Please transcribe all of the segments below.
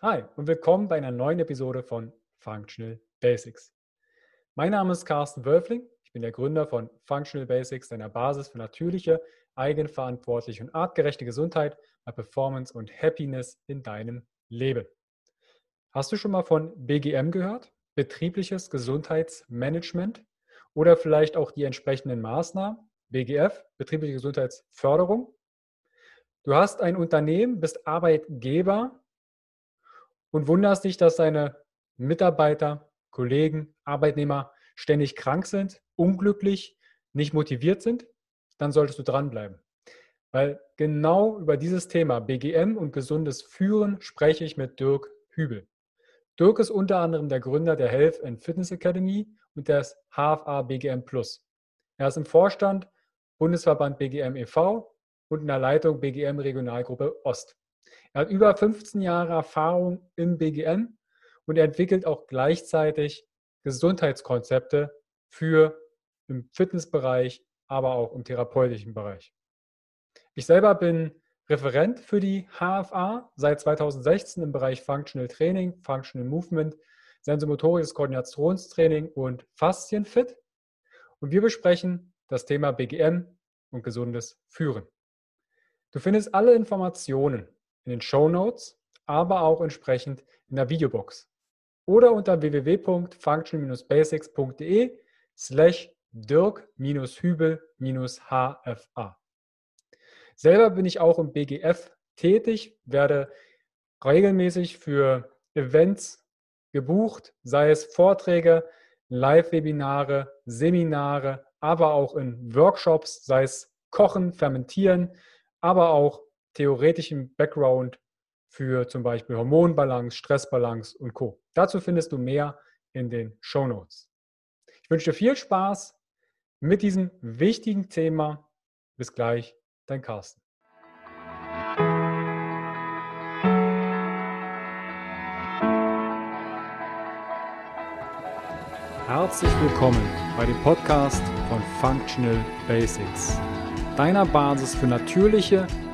Hi und willkommen bei einer neuen Episode von Functional Basics. Mein Name ist Carsten Wölfling. Ich bin der Gründer von Functional Basics, einer Basis für natürliche, eigenverantwortliche und artgerechte Gesundheit bei Performance und Happiness in deinem Leben. Hast du schon mal von BGM gehört? Betriebliches Gesundheitsmanagement oder vielleicht auch die entsprechenden Maßnahmen? BGF, betriebliche Gesundheitsförderung. Du hast ein Unternehmen, bist Arbeitgeber und wunderst dich, dass deine Mitarbeiter, Kollegen, Arbeitnehmer ständig krank sind, unglücklich, nicht motiviert sind, dann solltest du dranbleiben. Weil genau über dieses Thema BGM und gesundes Führen spreche ich mit Dirk Hübel. Dirk ist unter anderem der Gründer der Health and Fitness Academy und des HFA BGM Plus. Er ist im Vorstand Bundesverband BGM e.V. und in der Leitung BGM Regionalgruppe Ost. Er hat über 15 Jahre Erfahrung im BGM und er entwickelt auch gleichzeitig Gesundheitskonzepte für im Fitnessbereich, aber auch im therapeutischen Bereich. Ich selber bin Referent für die HFA seit 2016 im Bereich Functional Training, Functional Movement, sensomotorisches Koordinationstraining und Faszienfit. Und wir besprechen das Thema BGM und gesundes Führen. Du findest alle Informationen in den Show Notes, aber auch entsprechend in der Videobox oder unter www.function-basics.de slash dirk-hübel-hfa. Selber bin ich auch im BGF tätig, werde regelmäßig für Events gebucht, sei es Vorträge, Live-Webinare, Seminare, aber auch in Workshops, sei es Kochen, Fermentieren, aber auch theoretischen Background für zum Beispiel Hormonbalance, Stressbalance und Co. Dazu findest du mehr in den Show Notes. Ich wünsche dir viel Spaß mit diesem wichtigen Thema. Bis gleich, dein Carsten. Herzlich willkommen bei dem Podcast von Functional Basics deiner Basis für natürliche,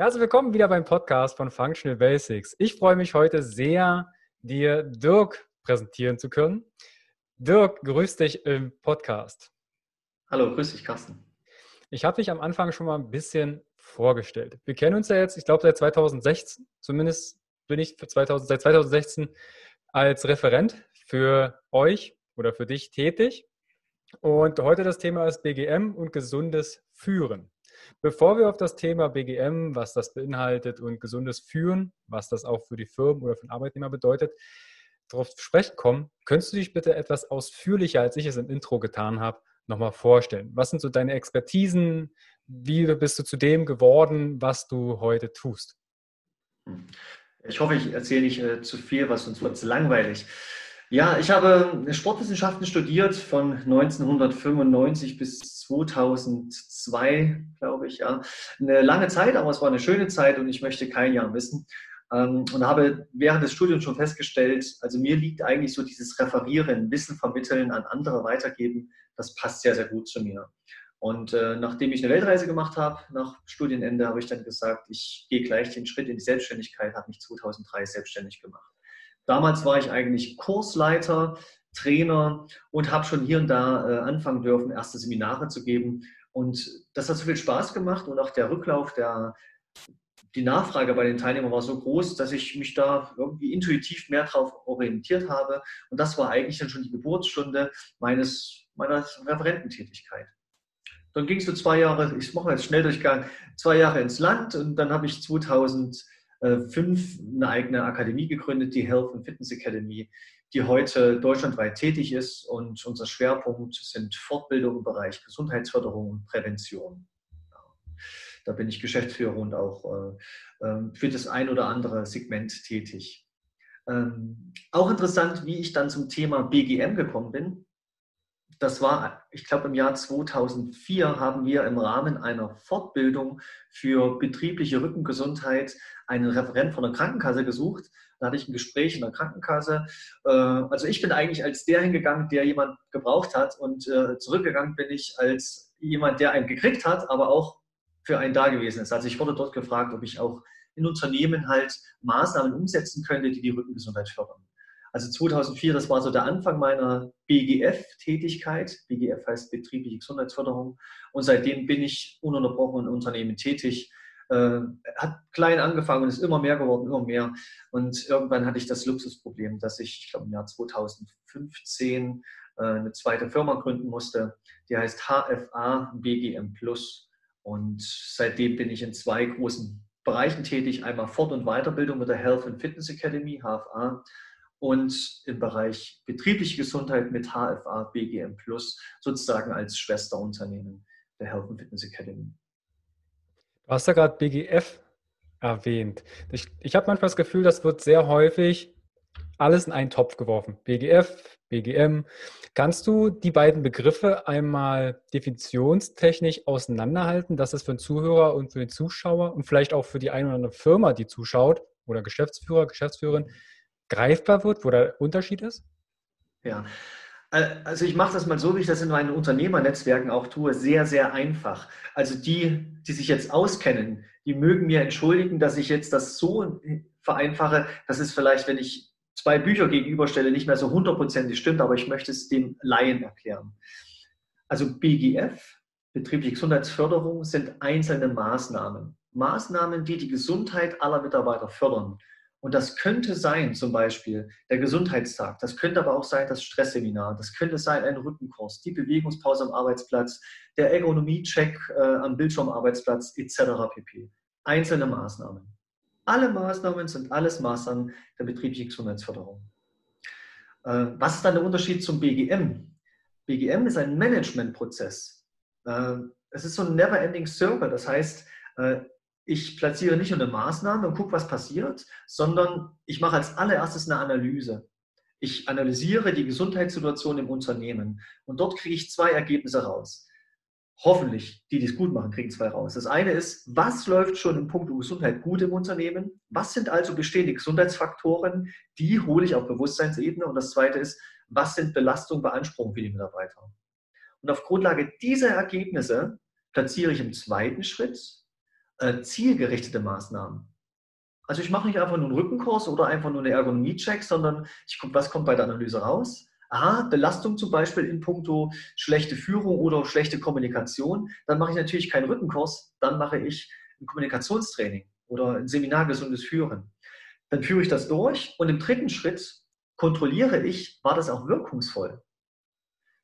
Herzlich willkommen wieder beim Podcast von Functional Basics. Ich freue mich heute sehr, dir Dirk präsentieren zu können. Dirk, grüß dich im Podcast. Hallo, grüß dich, Carsten. Ich habe dich am Anfang schon mal ein bisschen vorgestellt. Wir kennen uns ja jetzt, ich glaube, seit 2016. Zumindest bin ich 2000, seit 2016 als Referent für euch oder für dich tätig. Und heute das Thema ist BGM und gesundes Führen. Bevor wir auf das Thema BGM, was das beinhaltet und gesundes Führen, was das auch für die Firmen oder für den Arbeitnehmer bedeutet, darauf zu sprechen kommen, könntest du dich bitte etwas ausführlicher, als ich es im Intro getan habe, nochmal vorstellen? Was sind so deine Expertisen? Wie bist du zu dem geworden, was du heute tust? Ich hoffe, ich erzähle nicht äh, zu viel, was sonst wird es langweilig. Ja, ich habe Sportwissenschaften studiert von 1995 bis 2002, glaube ich. Ja. Eine lange Zeit, aber es war eine schöne Zeit und ich möchte kein Jahr missen. Ähm, und habe während des Studiums schon festgestellt, also mir liegt eigentlich so dieses Referieren, Wissen vermitteln, an andere weitergeben, das passt sehr, sehr gut zu mir. Und äh, nachdem ich eine Weltreise gemacht habe, nach Studienende, habe ich dann gesagt, ich gehe gleich den Schritt in die Selbstständigkeit, habe mich 2003 selbstständig gemacht. Damals war ich eigentlich Kursleiter, Trainer und habe schon hier und da äh, anfangen dürfen, erste Seminare zu geben. Und das hat so viel Spaß gemacht und auch der Rücklauf, der, die Nachfrage bei den Teilnehmern war so groß, dass ich mich da irgendwie intuitiv mehr darauf orientiert habe. Und das war eigentlich dann schon die Geburtsstunde meines, meiner Referententätigkeit. Dann ging es so zwei Jahre, ich mache jetzt Schnelldurchgang, zwei Jahre ins Land und dann habe ich 2000 äh, fünf eine eigene Akademie gegründet, die Health and Fitness Academy, die heute deutschlandweit tätig ist. Und unser Schwerpunkt sind Fortbildung im Bereich Gesundheitsförderung und Prävention. da bin ich Geschäftsführer und auch äh, ähm, für das ein oder andere Segment tätig. Ähm, auch interessant, wie ich dann zum Thema BGM gekommen bin. Das war, ich glaube, im Jahr 2004 haben wir im Rahmen einer Fortbildung für betriebliche Rückengesundheit einen Referent von der Krankenkasse gesucht. Da hatte ich ein Gespräch in der Krankenkasse. Äh, also ich bin eigentlich als der hingegangen, der jemand gebraucht hat und äh, zurückgegangen bin ich als jemand, der einen gekriegt hat, aber auch für einen da gewesen ist. Also ich wurde dort gefragt, ob ich auch in Unternehmen halt Maßnahmen umsetzen könnte, die die Rückengesundheit fördern. Also 2004, das war so der Anfang meiner BGF-Tätigkeit. BGF heißt betriebliche Gesundheitsförderung. Und seitdem bin ich ununterbrochen in Unternehmen tätig. Äh, hat klein angefangen und ist immer mehr geworden, immer mehr. Und irgendwann hatte ich das Luxusproblem, dass ich, ich glaube im Jahr 2015 äh, eine zweite Firma gründen musste. Die heißt HFA BGM Plus. Und seitdem bin ich in zwei großen Bereichen tätig. Einmal Fort- und Weiterbildung mit der Health and Fitness Academy, HFA, und im Bereich betriebliche Gesundheit mit HFA BGM Plus, sozusagen als Schwesterunternehmen der Health and Fitness Academy. Du hast ja gerade BGF erwähnt. Ich, ich habe manchmal das Gefühl, das wird sehr häufig alles in einen Topf geworfen. BGF, BGM. Kannst du die beiden Begriffe einmal definitionstechnisch auseinanderhalten, dass es für den Zuhörer und für den Zuschauer und vielleicht auch für die eine oder andere Firma, die zuschaut, oder Geschäftsführer, Geschäftsführerin, greifbar wird, wo der Unterschied ist? Ja, also ich mache das mal so, wie ich das in meinen Unternehmernetzwerken auch tue, sehr, sehr einfach. Also die, die sich jetzt auskennen, die mögen mir entschuldigen, dass ich jetzt das so vereinfache, dass es vielleicht, wenn ich zwei Bücher gegenüberstelle, nicht mehr so hundertprozentig stimmt, aber ich möchte es dem Laien erklären. Also BGF, betriebliche Gesundheitsförderung, sind einzelne Maßnahmen. Maßnahmen, die die Gesundheit aller Mitarbeiter fördern. Und das könnte sein, zum Beispiel der Gesundheitstag, das könnte aber auch sein das Stressseminar, das könnte sein ein Rückenkurs, die Bewegungspause am Arbeitsplatz, der Ergonomiecheck äh, am Bildschirmarbeitsplatz etc. pp. Einzelne Maßnahmen. Alle Maßnahmen sind alles Maßnahmen der betrieblichen Gesundheitsförderung. Äh, was ist dann der Unterschied zum BGM? BGM ist ein Managementprozess. Äh, es ist so ein never-ending circle. Das heißt, äh, ich platziere nicht nur eine Maßnahme und gucke, was passiert, sondern ich mache als allererstes eine Analyse. Ich analysiere die Gesundheitssituation im Unternehmen und dort kriege ich zwei Ergebnisse raus. Hoffentlich, die, die es gut machen, kriegen zwei raus. Das eine ist, was läuft schon im Punkt Gesundheit gut im Unternehmen? Was sind also bestehende Gesundheitsfaktoren? Die hole ich auf Bewusstseinsebene. Und das zweite ist, was sind Belastungen, Beanspruchungen für die Mitarbeiter? Und auf Grundlage dieser Ergebnisse platziere ich im zweiten Schritt äh, zielgerichtete Maßnahmen. Also ich mache nicht einfach nur einen Rückenkurs oder einfach nur eine Ergonomie-Check, sondern ich gucke, was kommt bei der Analyse raus. Aha, Belastung zum Beispiel in puncto schlechte Führung oder schlechte Kommunikation. Dann mache ich natürlich keinen Rückenkurs, dann mache ich ein Kommunikationstraining oder ein Seminar gesundes Führen. Dann führe ich das durch und im dritten Schritt kontrolliere ich, war das auch wirkungsvoll.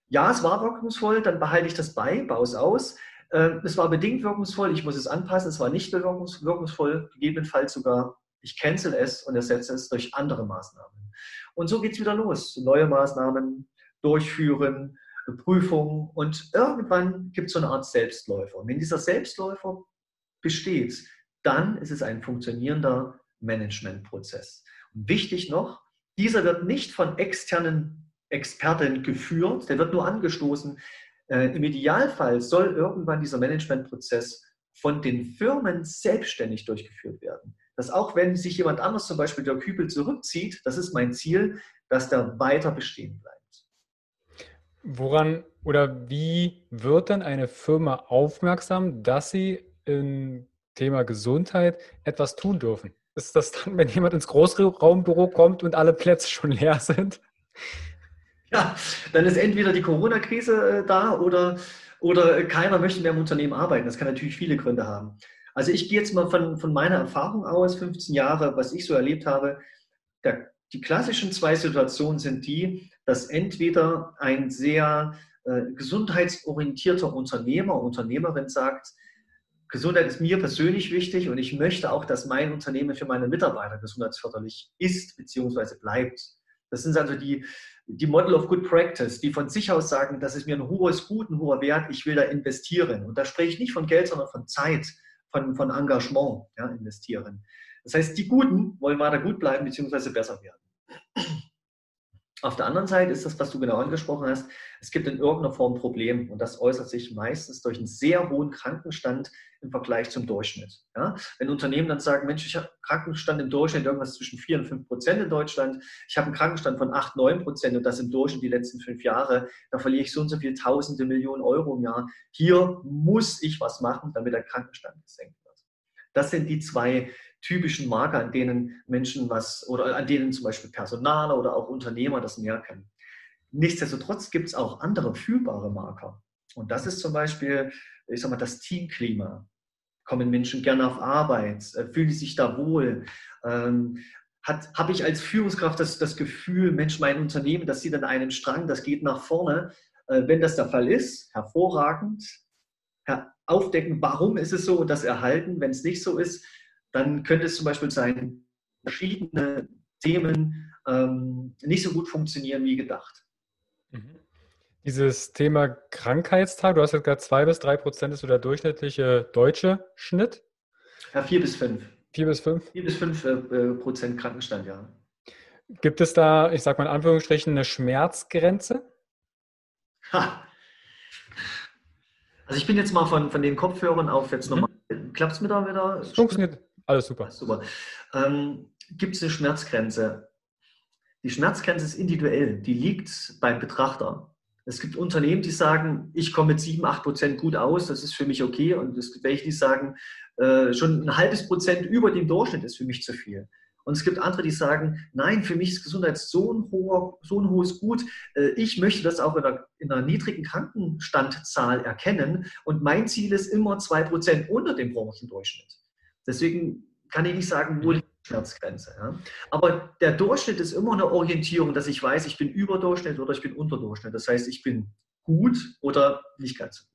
Ja, es war wirkungsvoll, dann behalte ich das bei, baue es aus. Ähm, es war bedingt wirkungsvoll, ich muss es anpassen, es war nicht wirkungsvoll, gegebenenfalls sogar, ich cancel es und ersetze es durch andere Maßnahmen. Und so geht es wieder los. Neue Maßnahmen durchführen, Prüfungen und irgendwann gibt es so eine Art Selbstläufer. Und wenn dieser Selbstläufer besteht, dann ist es ein funktionierender Managementprozess. Und wichtig noch, dieser wird nicht von externen Experten geführt, der wird nur angestoßen, äh, Im Idealfall soll irgendwann dieser Managementprozess von den Firmen selbstständig durchgeführt werden. Dass auch wenn sich jemand anders, zum Beispiel der Kübel, zurückzieht, das ist mein Ziel, dass der weiter bestehen bleibt. Woran oder wie wird dann eine Firma aufmerksam, dass sie im Thema Gesundheit etwas tun dürfen? Ist das dann, wenn jemand ins Großraumbüro kommt und alle Plätze schon leer sind? Ja, dann ist entweder die Corona-Krise äh, da oder, oder keiner möchte mehr im Unternehmen arbeiten. Das kann natürlich viele Gründe haben. Also ich gehe jetzt mal von, von meiner Erfahrung aus, 15 Jahre, was ich so erlebt habe. Der, die klassischen zwei Situationen sind die, dass entweder ein sehr äh, gesundheitsorientierter Unternehmer, Unternehmerin sagt, Gesundheit ist mir persönlich wichtig und ich möchte auch, dass mein Unternehmen für meine Mitarbeiter gesundheitsförderlich ist bzw. bleibt. Das sind also die, die Model of Good Practice, die von sich aus sagen, das ist mir ein hohes Gut, ein hoher Wert, ich will da investieren. Und da spreche ich nicht von Geld, sondern von Zeit, von, von Engagement ja, investieren. Das heißt, die Guten wollen weiter gut bleiben bzw. besser werden. Auf der anderen Seite ist das, was du genau angesprochen hast, es gibt in irgendeiner Form ein Problem und das äußert sich meistens durch einen sehr hohen Krankenstand im Vergleich zum Durchschnitt. Ja? Wenn Unternehmen dann sagen, Mensch, ich habe Krankenstand im Durchschnitt irgendwas zwischen 4 und 5 Prozent in Deutschland, ich habe einen Krankenstand von 8, 9 Prozent und das im Durchschnitt die letzten fünf Jahre, da verliere ich so und so viele Tausende Millionen Euro im Jahr. Hier muss ich was machen, damit der Krankenstand gesenkt wird. Das sind die zwei typischen Marker, an denen Menschen was oder an denen zum Beispiel Personal oder auch Unternehmer das merken. Nichtsdestotrotz gibt es auch andere fühlbare Marker. Und das ist zum Beispiel, ich sag mal, das Teamklima. Kommen Menschen gerne auf Arbeit? Äh, fühlen sie sich da wohl? Ähm, Habe ich als Führungskraft das, das Gefühl, Mensch, mein Unternehmen, das sieht an einem Strang, das geht nach vorne? Äh, wenn das der Fall ist, hervorragend. Aufdecken, warum ist es so und das erhalten. Wenn es nicht so ist, dann könnte es zum Beispiel sein, verschiedene Themen ähm, nicht so gut funktionieren wie gedacht. Mhm. Dieses Thema Krankheitstag, du hast jetzt gerade zwei bis drei Prozent ist so der durchschnittliche deutsche Schnitt. Ja, vier bis fünf. Vier bis fünf? Vier bis fünf äh, Prozent Krankenstand, ja. Gibt es da, ich sage mal in Anführungsstrichen, eine Schmerzgrenze? Ha. Also ich bin jetzt mal von, von den Kopfhörern auf jetzt nochmal. Mhm. Klappt es mir da wieder? Funktioniert. Alles super. super. Ähm, Gibt es eine Schmerzgrenze? Die Schmerzgrenze ist individuell. Die liegt beim Betrachter. Es gibt Unternehmen, die sagen, ich komme mit 7, 8 Prozent gut aus, das ist für mich okay. Und es gibt welche, die sagen, äh, schon ein halbes Prozent über dem Durchschnitt ist für mich zu viel. Und es gibt andere, die sagen, nein, für mich ist Gesundheit so ein, hoher, so ein hohes Gut. Äh, ich möchte das auch in einer, in einer niedrigen Krankenstandzahl erkennen. Und mein Ziel ist immer 2% unter dem Branchendurchschnitt. Deswegen kann ich nicht sagen, wo liegt die Schmerzgrenze. Ja? Aber der Durchschnitt ist immer eine Orientierung, dass ich weiß, ich bin über Durchschnitt oder ich bin unter Durchschnitt. Das heißt, ich bin gut oder nicht ganz so gut.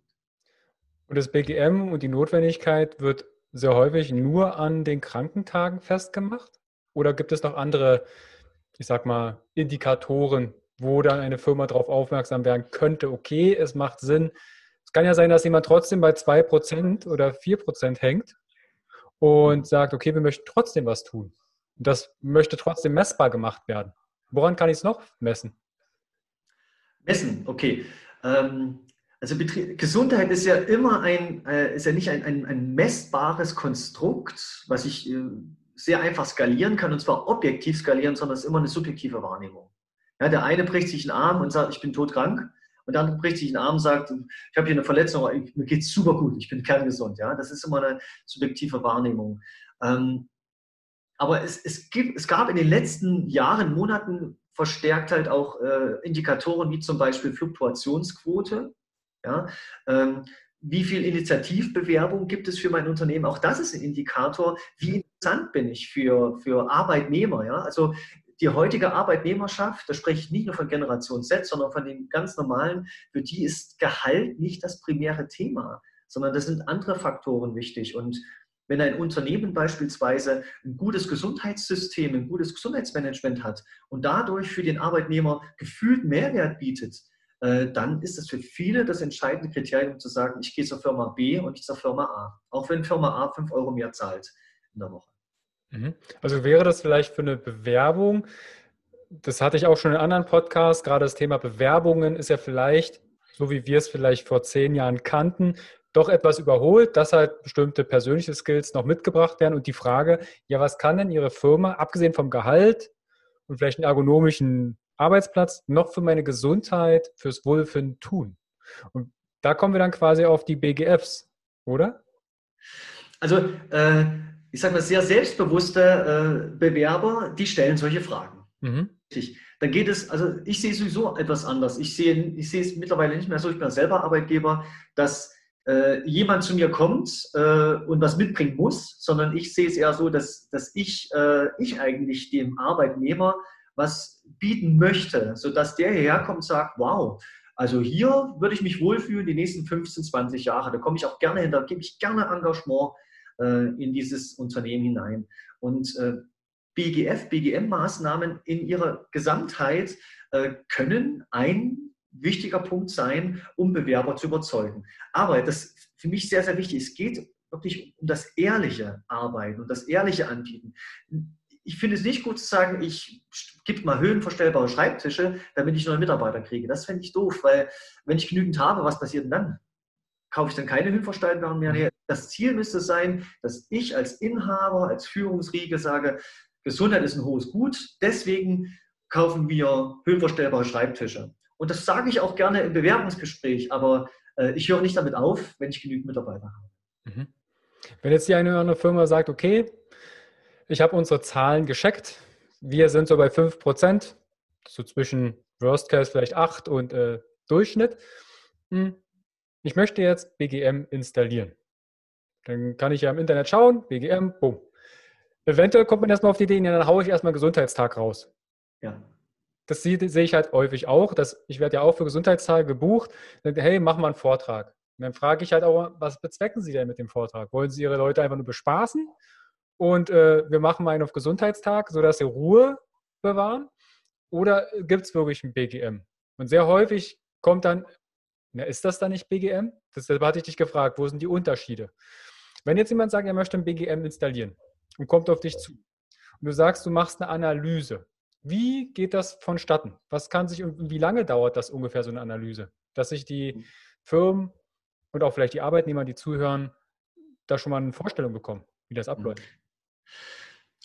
Und das BGM und die Notwendigkeit wird sehr häufig nur an den Krankentagen festgemacht? Oder gibt es noch andere, ich sag mal, Indikatoren, wo dann eine Firma darauf aufmerksam werden könnte, okay, es macht Sinn. Es kann ja sein, dass jemand trotzdem bei 2% oder 4% hängt und sagt, okay, wir möchten trotzdem was tun. Das möchte trotzdem messbar gemacht werden. Woran kann ich es noch messen? Messen, okay. Ähm, also Gesundheit ist ja immer ein, äh, ist ja nicht ein, ein, ein messbares Konstrukt, was ich äh, sehr einfach skalieren kann, und zwar objektiv skalieren, sondern es ist immer eine subjektive Wahrnehmung. Ja, der eine bricht sich einen Arm und sagt, ich bin todkrank und andere bricht sich einen Arm und sagt, ich habe hier eine Verletzung, mir geht es super gut, ich bin kerngesund. Ja? Das ist immer eine subjektive Wahrnehmung. Ähm, aber es, es, gibt, es gab in den letzten Jahren, Monaten verstärkt halt auch äh, Indikatoren wie zum Beispiel Fluktuationsquote. Ja? Ähm, wie viel Initiativbewerbung gibt es für mein Unternehmen? Auch das ist ein Indikator, wie interessant bin ich für, für Arbeitnehmer. Ja? Also die heutige Arbeitnehmerschaft, da spreche ich nicht nur von Generation Z, sondern von den ganz normalen, für die ist Gehalt nicht das primäre Thema, sondern das sind andere Faktoren wichtig. Und wenn ein Unternehmen beispielsweise ein gutes Gesundheitssystem, ein gutes Gesundheitsmanagement hat und dadurch für den Arbeitnehmer gefühlt Mehrwert bietet, äh, dann ist das für viele das entscheidende Kriterium zu sagen, ich gehe zur Firma B und nicht zur Firma A. Auch wenn Firma A 5 Euro mehr zahlt in der Woche. Mhm. Also wäre das vielleicht für eine Bewerbung, das hatte ich auch schon in anderen Podcasts, gerade das Thema Bewerbungen ist ja vielleicht, so wie wir es vielleicht vor zehn Jahren kannten, doch etwas überholt, dass halt bestimmte persönliche Skills noch mitgebracht werden und die Frage, ja, was kann denn Ihre Firma, abgesehen vom Gehalt und vielleicht einen ergonomischen Arbeitsplatz, noch für meine Gesundheit, fürs Wohlfinden tun? Und da kommen wir dann quasi auf die BGFs, oder? Also äh, ich sage mal, sehr selbstbewusste äh, Bewerber, die stellen solche Fragen. Mhm. Dann geht es, also ich sehe sowieso etwas anders. Ich sehe, ich sehe es mittlerweile nicht mehr so, ich bin selber Arbeitgeber, dass äh, jemand zu mir kommt äh, und was mitbringen muss, sondern ich sehe es eher so, dass, dass ich, äh, ich eigentlich dem Arbeitnehmer was bieten möchte, sodass der hierher kommt und sagt, wow, also hier würde ich mich wohlfühlen die nächsten 15, 20 Jahre. Da komme ich auch gerne hin, da gebe ich gerne Engagement äh, in dieses Unternehmen hinein. Und äh, BGF, BGM-Maßnahmen in ihrer Gesamtheit äh, können ein wichtiger Punkt sein, um Bewerber zu überzeugen. Aber das ist für mich sehr, sehr wichtig. Es geht wirklich um das ehrliche Arbeiten und das ehrliche Anbieten. Ich finde es nicht gut zu sagen, ich gebe mal höhenverstellbare Schreibtische, damit ich neue Mitarbeiter kriege. Das fände ich doof, weil wenn ich genügend habe, was passiert denn dann? Kaufe ich dann keine höhenverstellbaren mehr? Nee, das Ziel müsste sein, dass ich als Inhaber, als Führungsriege sage, Gesundheit ist ein hohes Gut, deswegen kaufen wir höhenverstellbare Schreibtische. Und das sage ich auch gerne im Bewerbungsgespräch, aber äh, ich höre nicht damit auf, wenn ich genügend Mitarbeiter habe. Mhm. Wenn jetzt die eine oder andere Firma sagt, okay, ich habe unsere Zahlen gescheckt, wir sind so bei 5%, so zwischen Worst Case vielleicht 8 und äh, Durchschnitt. Hm. Ich möchte jetzt BGM installieren. Dann kann ich ja im Internet schauen, BGM, bumm. Eventuell kommt man erstmal auf die Idee, ja, dann haue ich erstmal Gesundheitstag raus. Ja. Das sehe, ich halt häufig auch. Dass ich werde ja auch für Gesundheitstage gebucht. Hey, mach mal einen Vortrag. Und dann frage ich halt auch, was bezwecken Sie denn mit dem Vortrag? Wollen Sie Ihre Leute einfach nur bespaßen? Und äh, wir machen mal einen auf Gesundheitstag, sodass Sie Ruhe bewahren? Oder gibt es wirklich ein BGM? Und sehr häufig kommt dann, na, ist das dann nicht BGM? Deshalb hatte ich dich gefragt, wo sind die Unterschiede? Wenn jetzt jemand sagt, er möchte ein BGM installieren und kommt auf dich zu und du sagst, du machst eine Analyse, wie geht das vonstatten? Was kann sich und wie lange dauert das ungefähr so eine Analyse? Dass sich die hm. Firmen und auch vielleicht die Arbeitnehmer, die zuhören, da schon mal eine Vorstellung bekommen, wie das hm. abläuft.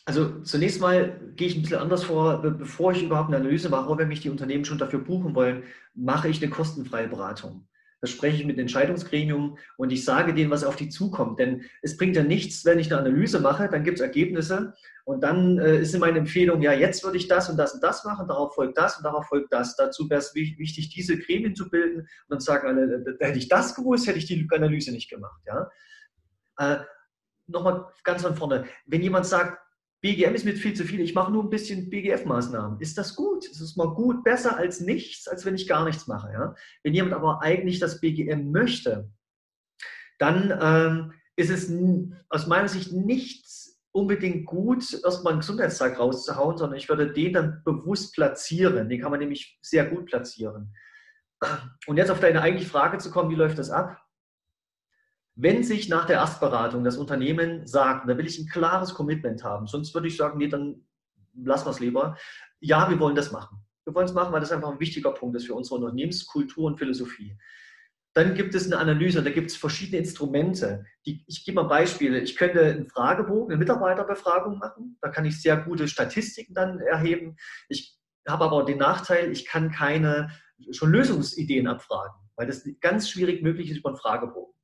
Also zunächst mal gehe ich ein bisschen anders vor. Bevor ich überhaupt eine Analyse mache, wenn mich die Unternehmen schon dafür buchen wollen, mache ich eine kostenfreie Beratung. Da spreche ich mit Entscheidungsgremium und ich sage denen, was auf die zukommt. Denn es bringt ja nichts, wenn ich eine Analyse mache, dann gibt es Ergebnisse und dann äh, ist meine Empfehlung, ja, jetzt würde ich das und das und das machen, darauf folgt das und darauf folgt das. Dazu wäre es wichtig, diese Gremien zu bilden und dann sagen alle, äh, hätte ich das gewusst, hätte ich die Analyse nicht gemacht. Ja? Äh, Nochmal ganz von vorne. Wenn jemand sagt, BGM ist mir viel zu viel, ich mache nur ein bisschen BGF-Maßnahmen. Ist das gut? Ist es mal gut, besser als nichts, als wenn ich gar nichts mache? Ja? Wenn jemand aber eigentlich das BGM möchte, dann ähm, ist es aus meiner Sicht nichts unbedingt gut, erstmal einen Gesundheitstag rauszuhauen, sondern ich würde den dann bewusst platzieren. Den kann man nämlich sehr gut platzieren. Und jetzt auf deine eigentliche Frage zu kommen, wie läuft das ab? Wenn sich nach der Erstberatung das Unternehmen sagt, da will ich ein klares Commitment haben, sonst würde ich sagen, nee, dann lassen wir es lieber. Ja, wir wollen das machen. Wir wollen es machen, weil das einfach ein wichtiger Punkt ist für unsere Unternehmenskultur und Philosophie. Dann gibt es eine Analyse da gibt es verschiedene Instrumente. Die, ich gebe mal Beispiele. Ich könnte einen Fragebogen, eine Mitarbeiterbefragung machen. Da kann ich sehr gute Statistiken dann erheben. Ich habe aber den Nachteil, ich kann keine schon Lösungsideen abfragen, weil das ganz schwierig möglich ist über einen Fragebogen.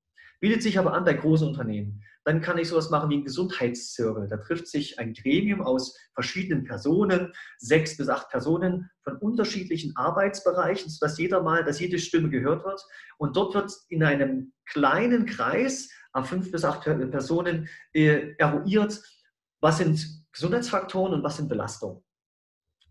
Bietet sich aber an bei großen Unternehmen. Dann kann ich sowas machen wie ein Gesundheitszirkel. Da trifft sich ein Gremium aus verschiedenen Personen, sechs bis acht Personen von unterschiedlichen Arbeitsbereichen, sodass jeder mal, dass jede Stimme gehört wird. Und dort wird in einem kleinen Kreis an fünf bis acht Personen äh, eruiert, was sind Gesundheitsfaktoren und was sind Belastungen.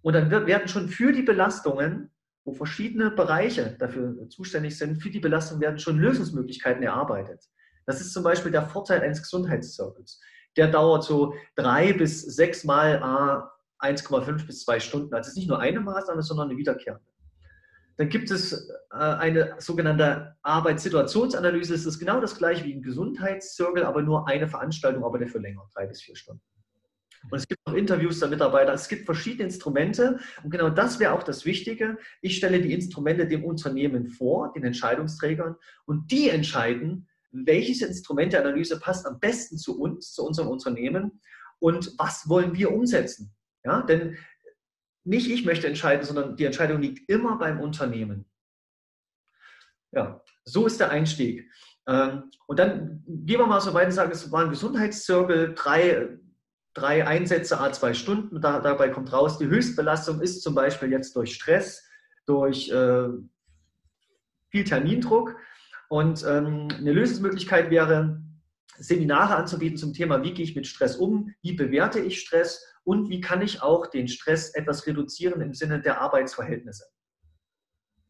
Und dann werden schon für die Belastungen wo verschiedene Bereiche dafür zuständig sind, für die Belastung werden schon Lösungsmöglichkeiten erarbeitet. Das ist zum Beispiel der Vorteil eines Gesundheitszirkels. Der dauert so drei bis sechs Mal 1,5 bis zwei Stunden. Also es ist nicht nur eine Maßnahme, sondern eine wiederkehrende. Dann gibt es äh, eine sogenannte Arbeitssituationsanalyse. Es ist genau das gleiche wie ein Gesundheitszirkel, aber nur eine Veranstaltung, aber dafür länger, drei bis vier Stunden. Und es gibt auch Interviews der Mitarbeiter. Es gibt verschiedene Instrumente. Und genau das wäre auch das Wichtige. Ich stelle die Instrumente dem Unternehmen vor, den Entscheidungsträgern, und die entscheiden, welches Instrument der Analyse passt am besten zu uns, zu unserem Unternehmen und was wollen wir umsetzen. Ja, denn nicht ich möchte entscheiden, sondern die Entscheidung liegt immer beim Unternehmen. Ja, so ist der Einstieg. Ähm, und dann gehen wir mal so weit und sagen, es war ein Gesundheitszirkel, drei drei Einsätze a zwei Stunden. Da, dabei kommt raus, die Höchstbelastung ist zum Beispiel jetzt durch Stress, durch äh, viel Termindruck. Und ähm, eine Lösungsmöglichkeit wäre, Seminare anzubieten zum Thema, wie gehe ich mit Stress um, wie bewerte ich Stress und wie kann ich auch den Stress etwas reduzieren im Sinne der Arbeitsverhältnisse.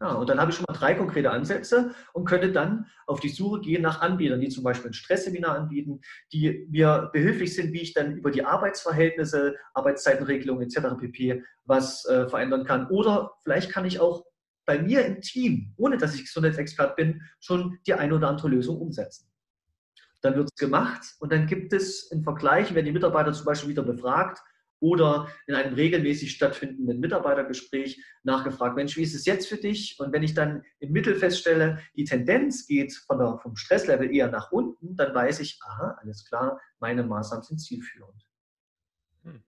Ja, und dann habe ich schon mal drei konkrete Ansätze und könnte dann auf die Suche gehen nach Anbietern, die zum Beispiel ein Stressseminar anbieten, die mir behilflich sind, wie ich dann über die Arbeitsverhältnisse, Arbeitszeitenregelungen etc. pp. was äh, verändern kann. Oder vielleicht kann ich auch bei mir im Team, ohne dass ich Gesundheitsexpert bin, schon die eine oder andere Lösung umsetzen. Dann wird es gemacht und dann gibt es im Vergleich, wenn die Mitarbeiter zum Beispiel wieder befragt oder in einem regelmäßig stattfindenden Mitarbeitergespräch nachgefragt, Mensch, wie ist es jetzt für dich? Und wenn ich dann im Mittel feststelle, die Tendenz geht von der, vom Stresslevel eher nach unten, dann weiß ich, aha, alles klar, meine Maßnahmen sind zielführend. Hm.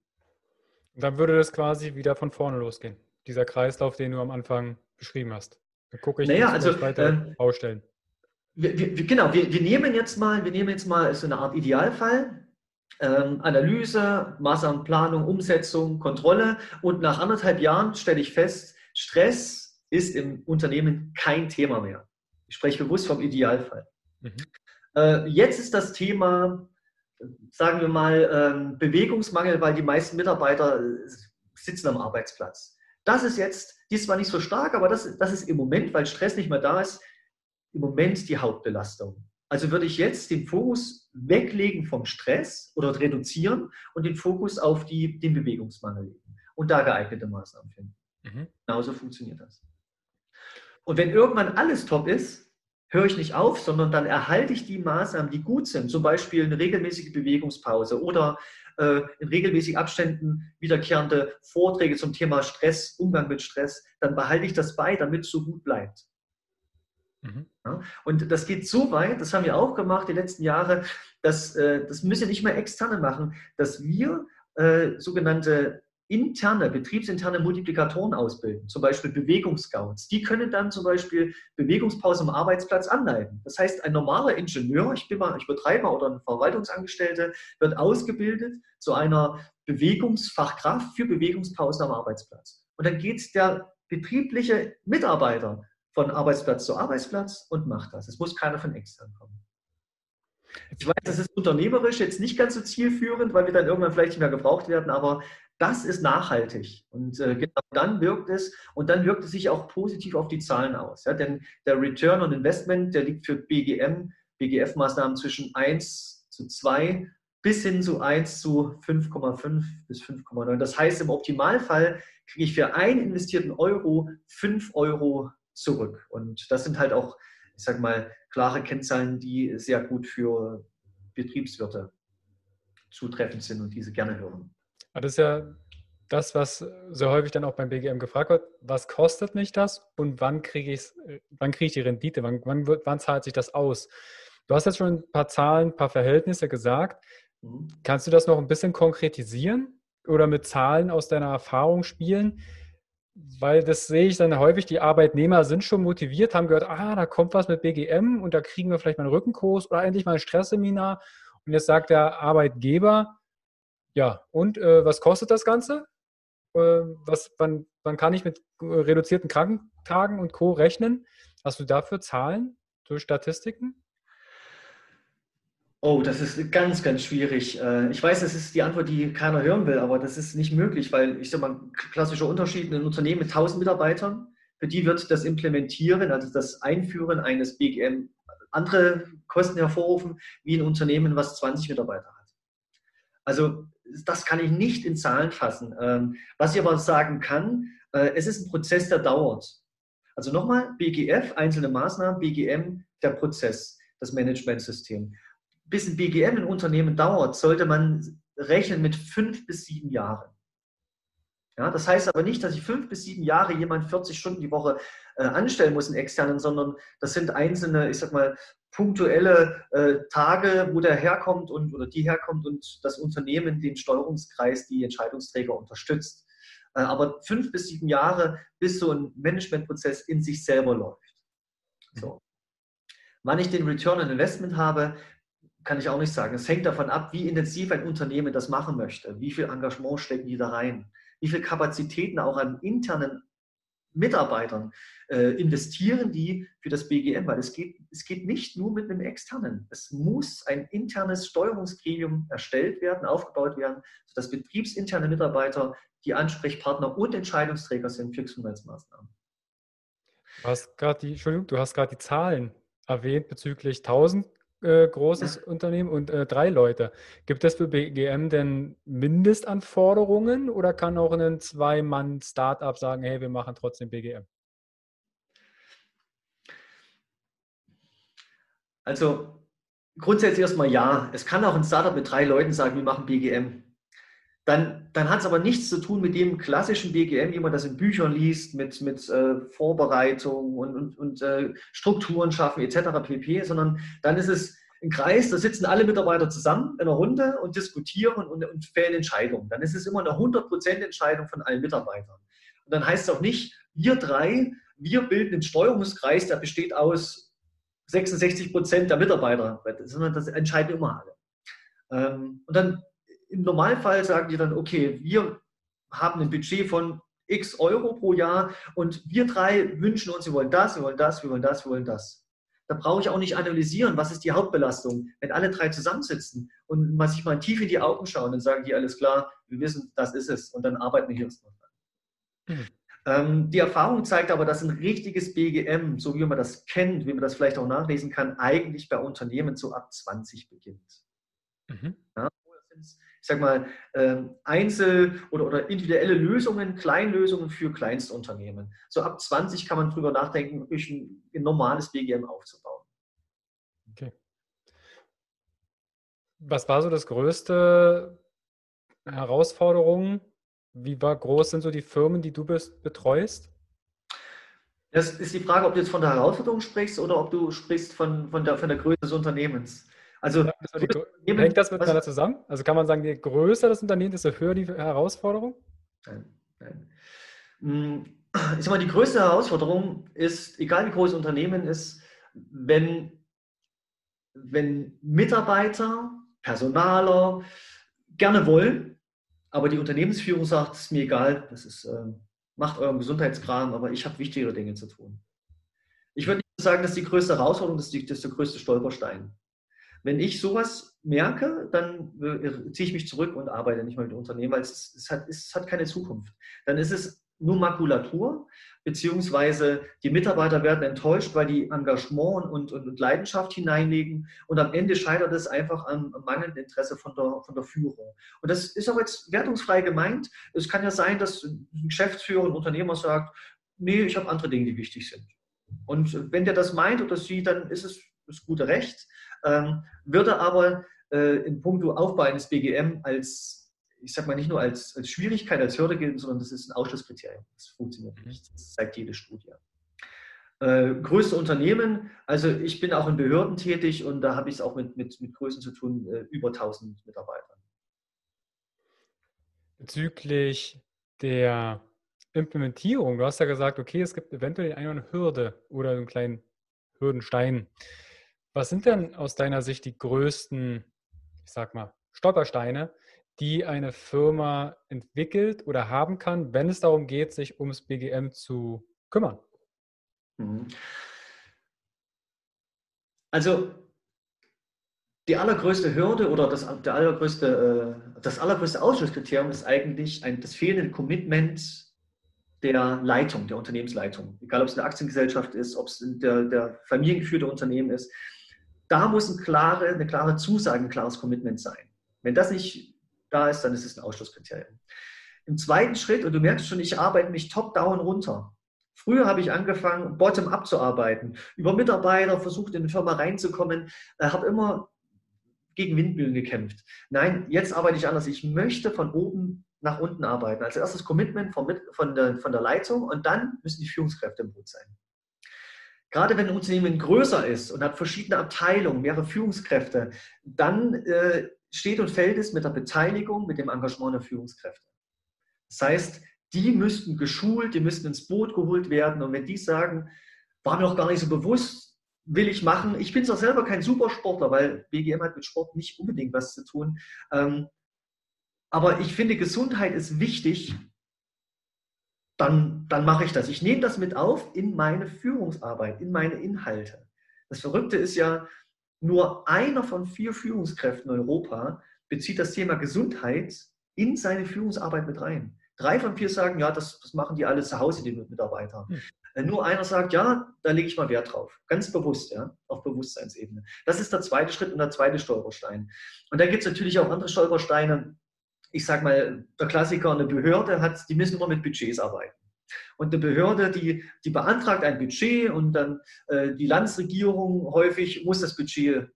Dann würde das quasi wieder von vorne losgehen. Dieser Kreislauf, den du am Anfang beschrieben hast. Dann gucke ich naja, also, weiter äh, Baustellen. Wir, wir, genau, wir, wir, nehmen jetzt mal, wir nehmen jetzt mal so eine Art Idealfall ähm, Analyse, Maßnahmenplanung, Umsetzung, Kontrolle. Und nach anderthalb Jahren stelle ich fest, Stress ist im Unternehmen kein Thema mehr. Ich spreche bewusst vom Idealfall. Mhm. Äh, jetzt ist das Thema, sagen wir mal, ähm, Bewegungsmangel, weil die meisten Mitarbeiter äh, sitzen am Arbeitsplatz. Das ist jetzt, dies war nicht so stark, aber das, das ist im Moment, weil Stress nicht mehr da ist, im Moment die Hauptbelastung. Also würde ich jetzt den Fokus weglegen vom Stress oder reduzieren und den Fokus auf die, den Bewegungsmangel legen und da geeignete Maßnahmen finden. Mhm. Genauso funktioniert das. Und wenn irgendwann alles top ist, höre ich nicht auf, sondern dann erhalte ich die Maßnahmen, die gut sind, zum Beispiel eine regelmäßige Bewegungspause oder äh, in regelmäßigen Abständen wiederkehrende Vorträge zum Thema Stress, Umgang mit Stress, dann behalte ich das bei, damit es so gut bleibt. Mhm. Ja, und das geht so weit, das haben wir auch gemacht die letzten Jahre, dass äh, das müssen nicht mehr externe machen, dass wir äh, sogenannte interne, betriebsinterne Multiplikatoren ausbilden, zum Beispiel Bewegungsscouts. Die können dann zum Beispiel Bewegungspause am Arbeitsplatz anleiten. Das heißt, ein normaler Ingenieur, ich bin mal, ich betreibe oder ein Verwaltungsangestellte, wird ausgebildet zu einer Bewegungsfachkraft für Bewegungspausen am Arbeitsplatz. Und dann geht der betriebliche Mitarbeiter von Arbeitsplatz zu Arbeitsplatz und macht das. Es muss keiner von extern kommen. Ich weiß, das ist unternehmerisch jetzt nicht ganz so zielführend, weil wir dann irgendwann vielleicht nicht mehr gebraucht werden, aber das ist nachhaltig. Und äh, genau dann wirkt es und dann wirkt es sich auch positiv auf die Zahlen aus. Ja? Denn der Return on Investment, der liegt für BGM, BGF-Maßnahmen zwischen 1 zu 2 bis hin zu 1 zu 5,5 bis 5,9. Das heißt, im Optimalfall kriege ich für einen investierten Euro 5 Euro zurück. Und das sind halt auch, ich sage mal, klare Kennzahlen, die sehr gut für Betriebswirte zutreffend sind und diese gerne hören. Das ist ja das, was so häufig dann auch beim BGM gefragt wird, was kostet mich das und wann kriege ich wann kriege ich die Rendite, wann, wann, wird, wann zahlt sich das aus? Du hast jetzt schon ein paar Zahlen, ein paar Verhältnisse gesagt. Mhm. Kannst du das noch ein bisschen konkretisieren oder mit Zahlen aus deiner Erfahrung spielen? Weil das sehe ich dann häufig, die Arbeitnehmer sind schon motiviert, haben gehört, ah, da kommt was mit BGM und da kriegen wir vielleicht mal einen Rückenkurs oder endlich mal ein Stressseminar. Und jetzt sagt der Arbeitgeber, ja, und äh, was kostet das Ganze? Äh, was, wann, wann kann ich mit reduzierten Krankentagen und Co. rechnen? Hast du dafür Zahlen durch Statistiken? Oh, das ist ganz, ganz schwierig. Äh, ich weiß, das ist die Antwort, die keiner hören will, aber das ist nicht möglich, weil ich sage mal, klassischer Unterschied in einem Unternehmen mit 1000 Mitarbeitern, für die wird das Implementieren, also das Einführen eines BGM, andere Kosten hervorrufen, wie ein Unternehmen, was 20 Mitarbeiter hat. Also das kann ich nicht in Zahlen fassen. Ähm, was ich aber sagen kann, äh, es ist ein Prozess, der dauert. Also nochmal, BGF, einzelne Maßnahmen, BGM, der Prozess, das Managementsystem bis ein BGM in Unternehmen dauert, sollte man rechnen mit fünf bis sieben Jahren. Ja, das heißt aber nicht, dass ich fünf bis sieben Jahre jemand 40 Stunden die Woche äh, anstellen muss, in externen, sondern das sind einzelne, ich sag mal, punktuelle äh, Tage, wo der herkommt und oder die herkommt und das Unternehmen den Steuerungskreis, die Entscheidungsträger unterstützt. Äh, aber fünf bis sieben Jahre, bis so ein Managementprozess in sich selber läuft. So. Wann ich den Return on Investment habe, kann ich auch nicht sagen. Es hängt davon ab, wie intensiv ein Unternehmen das machen möchte. Wie viel Engagement stecken die da rein? Wie viel Kapazitäten auch an internen Mitarbeitern äh, investieren die für das BGM? Weil es geht, es geht nicht nur mit einem externen. Es muss ein internes Steuerungsgremium erstellt werden, aufgebaut werden, sodass betriebsinterne Mitarbeiter die Ansprechpartner und Entscheidungsträger sind für Gesundheitsmaßnahmen. Du hast gerade die, du hast gerade die Zahlen erwähnt bezüglich 1000 äh, großes. Unternehmen und äh, drei Leute. Gibt es für BGM denn Mindestanforderungen oder kann auch ein Zwei-Mann-Startup sagen, hey, wir machen trotzdem BGM? Also grundsätzlich erstmal ja. Es kann auch ein Startup mit drei Leuten sagen, wir machen BGM. Dann, dann hat es aber nichts zu tun mit dem klassischen BGM, wie man das in Büchern liest, mit, mit äh, Vorbereitung und, und, und äh, Strukturen schaffen etc. pp., sondern dann ist es ein Kreis, da sitzen alle Mitarbeiter zusammen in einer Runde und diskutieren und, und fällen Entscheidungen. Dann ist es immer eine 100% Entscheidung von allen Mitarbeitern. Und dann heißt es auch nicht, wir drei, wir bilden einen Steuerungskreis, der besteht aus 66% der Mitarbeiter, sondern das entscheiden immer alle. Ähm, und dann im Normalfall sagen die dann, okay, wir haben ein Budget von x Euro pro Jahr und wir drei wünschen uns, wir wollen das, wir wollen das, wir wollen das, wir wollen das. Da brauche ich auch nicht analysieren, was ist die Hauptbelastung. Wenn alle drei zusammensitzen und man sich mal tief in die Augen schauen, dann sagen die alles klar, wir wissen, das ist es und dann arbeiten wir hier erstmal dran. Mhm. Ähm, die Erfahrung zeigt aber, dass ein richtiges BGM, so wie man das kennt, wie man das vielleicht auch nachlesen kann, eigentlich bei Unternehmen so ab 20 beginnt. Mhm. Ja, ich sag mal, ähm, Einzel- oder, oder individuelle Lösungen, Kleinlösungen für Kleinstunternehmen. So ab 20 kann man drüber nachdenken, wirklich ein, ein normales BGM aufzubauen. Okay. Was war so das größte Herausforderung? Wie war, groß sind so die Firmen, die du betreust? Das ist die Frage, ob du jetzt von der Herausforderung sprichst oder ob du sprichst von, von, der, von der Größe des Unternehmens. Also die, hängt das miteinander zusammen? Also kann man sagen, je größer das Unternehmen, desto höher die Herausforderung? Nein, nein. Hm, ich sag mal, die größte Herausforderung ist, egal wie groß das Unternehmen ist, wenn, wenn Mitarbeiter, Personaler gerne wollen, aber die Unternehmensführung sagt, es ist mir egal, das ist, äh, macht euren Gesundheitskram, aber ich habe wichtigere Dinge zu tun. Ich würde nicht sagen, das ist die größte Herausforderung, das ist, die, das ist der größte Stolperstein. Wenn ich sowas merke, dann äh, ziehe ich mich zurück und arbeite nicht mehr mit Unternehmen, weil es, es, hat, es hat keine Zukunft. Dann ist es nur Makulatur, beziehungsweise die Mitarbeiter werden enttäuscht, weil die Engagement und, und, und Leidenschaft hineinlegen und am Ende scheitert es einfach am, am mangelnden Interesse von der, von der Führung. Und das ist auch jetzt wertungsfrei gemeint. Es kann ja sein, dass ein Geschäftsführer, ein Unternehmer sagt, nee, ich habe andere Dinge, die wichtig sind. Und wenn der das meint oder sie, dann ist es das gute Recht ähm, würde aber äh, in puncto Aufbau eines BGM als, ich sag mal, nicht nur als, als Schwierigkeit, als Hürde gelten, sondern das ist ein Ausschlusskriterium. Das funktioniert mhm. nicht. Das zeigt jede Studie. Äh, größte Unternehmen, also ich bin auch in Behörden tätig und da habe ich es auch mit, mit, mit Größen zu tun, äh, über 1000 Mitarbeitern. Bezüglich der Implementierung, du hast ja gesagt, okay, es gibt eventuell eine Hürde oder einen kleinen Hürdenstein. Was sind denn aus deiner Sicht die größten, ich sag mal, Stolpersteine, die eine Firma entwickelt oder haben kann, wenn es darum geht, sich ums BGM zu kümmern? Mhm. Also die allergrößte Hürde oder das, der allergrößte, äh, das allergrößte Ausschlusskriterium ist eigentlich ein, das fehlende Commitment der Leitung, der Unternehmensleitung. Egal, ob es eine Aktiengesellschaft ist, ob es der, der familiengeführte Unternehmen ist da muss eine klare, eine klare Zusage, ein klares Commitment sein. Wenn das nicht da ist, dann ist es ein Ausschlusskriterium. Im zweiten Schritt, und du merkst schon, ich arbeite mich top-down runter. Früher habe ich angefangen, bottom-up zu arbeiten, über Mitarbeiter versucht, in die Firma reinzukommen, äh, habe immer gegen Windmühlen gekämpft. Nein, jetzt arbeite ich anders. Ich möchte von oben nach unten arbeiten. Als erstes Commitment von, von, der, von der Leitung und dann müssen die Führungskräfte im Boot sein. Gerade wenn ein Unternehmen größer ist und hat verschiedene Abteilungen, mehrere Führungskräfte, dann äh, steht und fällt es mit der Beteiligung, mit dem Engagement der Führungskräfte. Das heißt, die müssten geschult, die müssten ins Boot geholt werden. Und wenn die sagen, war mir noch gar nicht so bewusst, will ich machen. Ich bin zwar selber kein Supersportler, weil BGM hat mit Sport nicht unbedingt was zu tun. Ähm, aber ich finde, Gesundheit ist wichtig dann, dann mache ich das. Ich nehme das mit auf in meine Führungsarbeit, in meine Inhalte. Das Verrückte ist ja, nur einer von vier Führungskräften in Europa bezieht das Thema Gesundheit in seine Führungsarbeit mit rein. Drei von vier sagen, ja, das, das machen die alle zu Hause, die Mitarbeiter. Hm. Nur einer sagt, ja, da lege ich mal Wert drauf. Ganz bewusst, ja, auf Bewusstseinsebene. Das ist der zweite Schritt und der zweite Stolperstein. Und da gibt es natürlich auch andere Stolpersteine, ich sage mal, der Klassiker, eine Behörde hat, die müssen immer mit Budgets arbeiten. Und eine Behörde, die, die beantragt ein Budget und dann äh, die Landesregierung häufig muss das Budget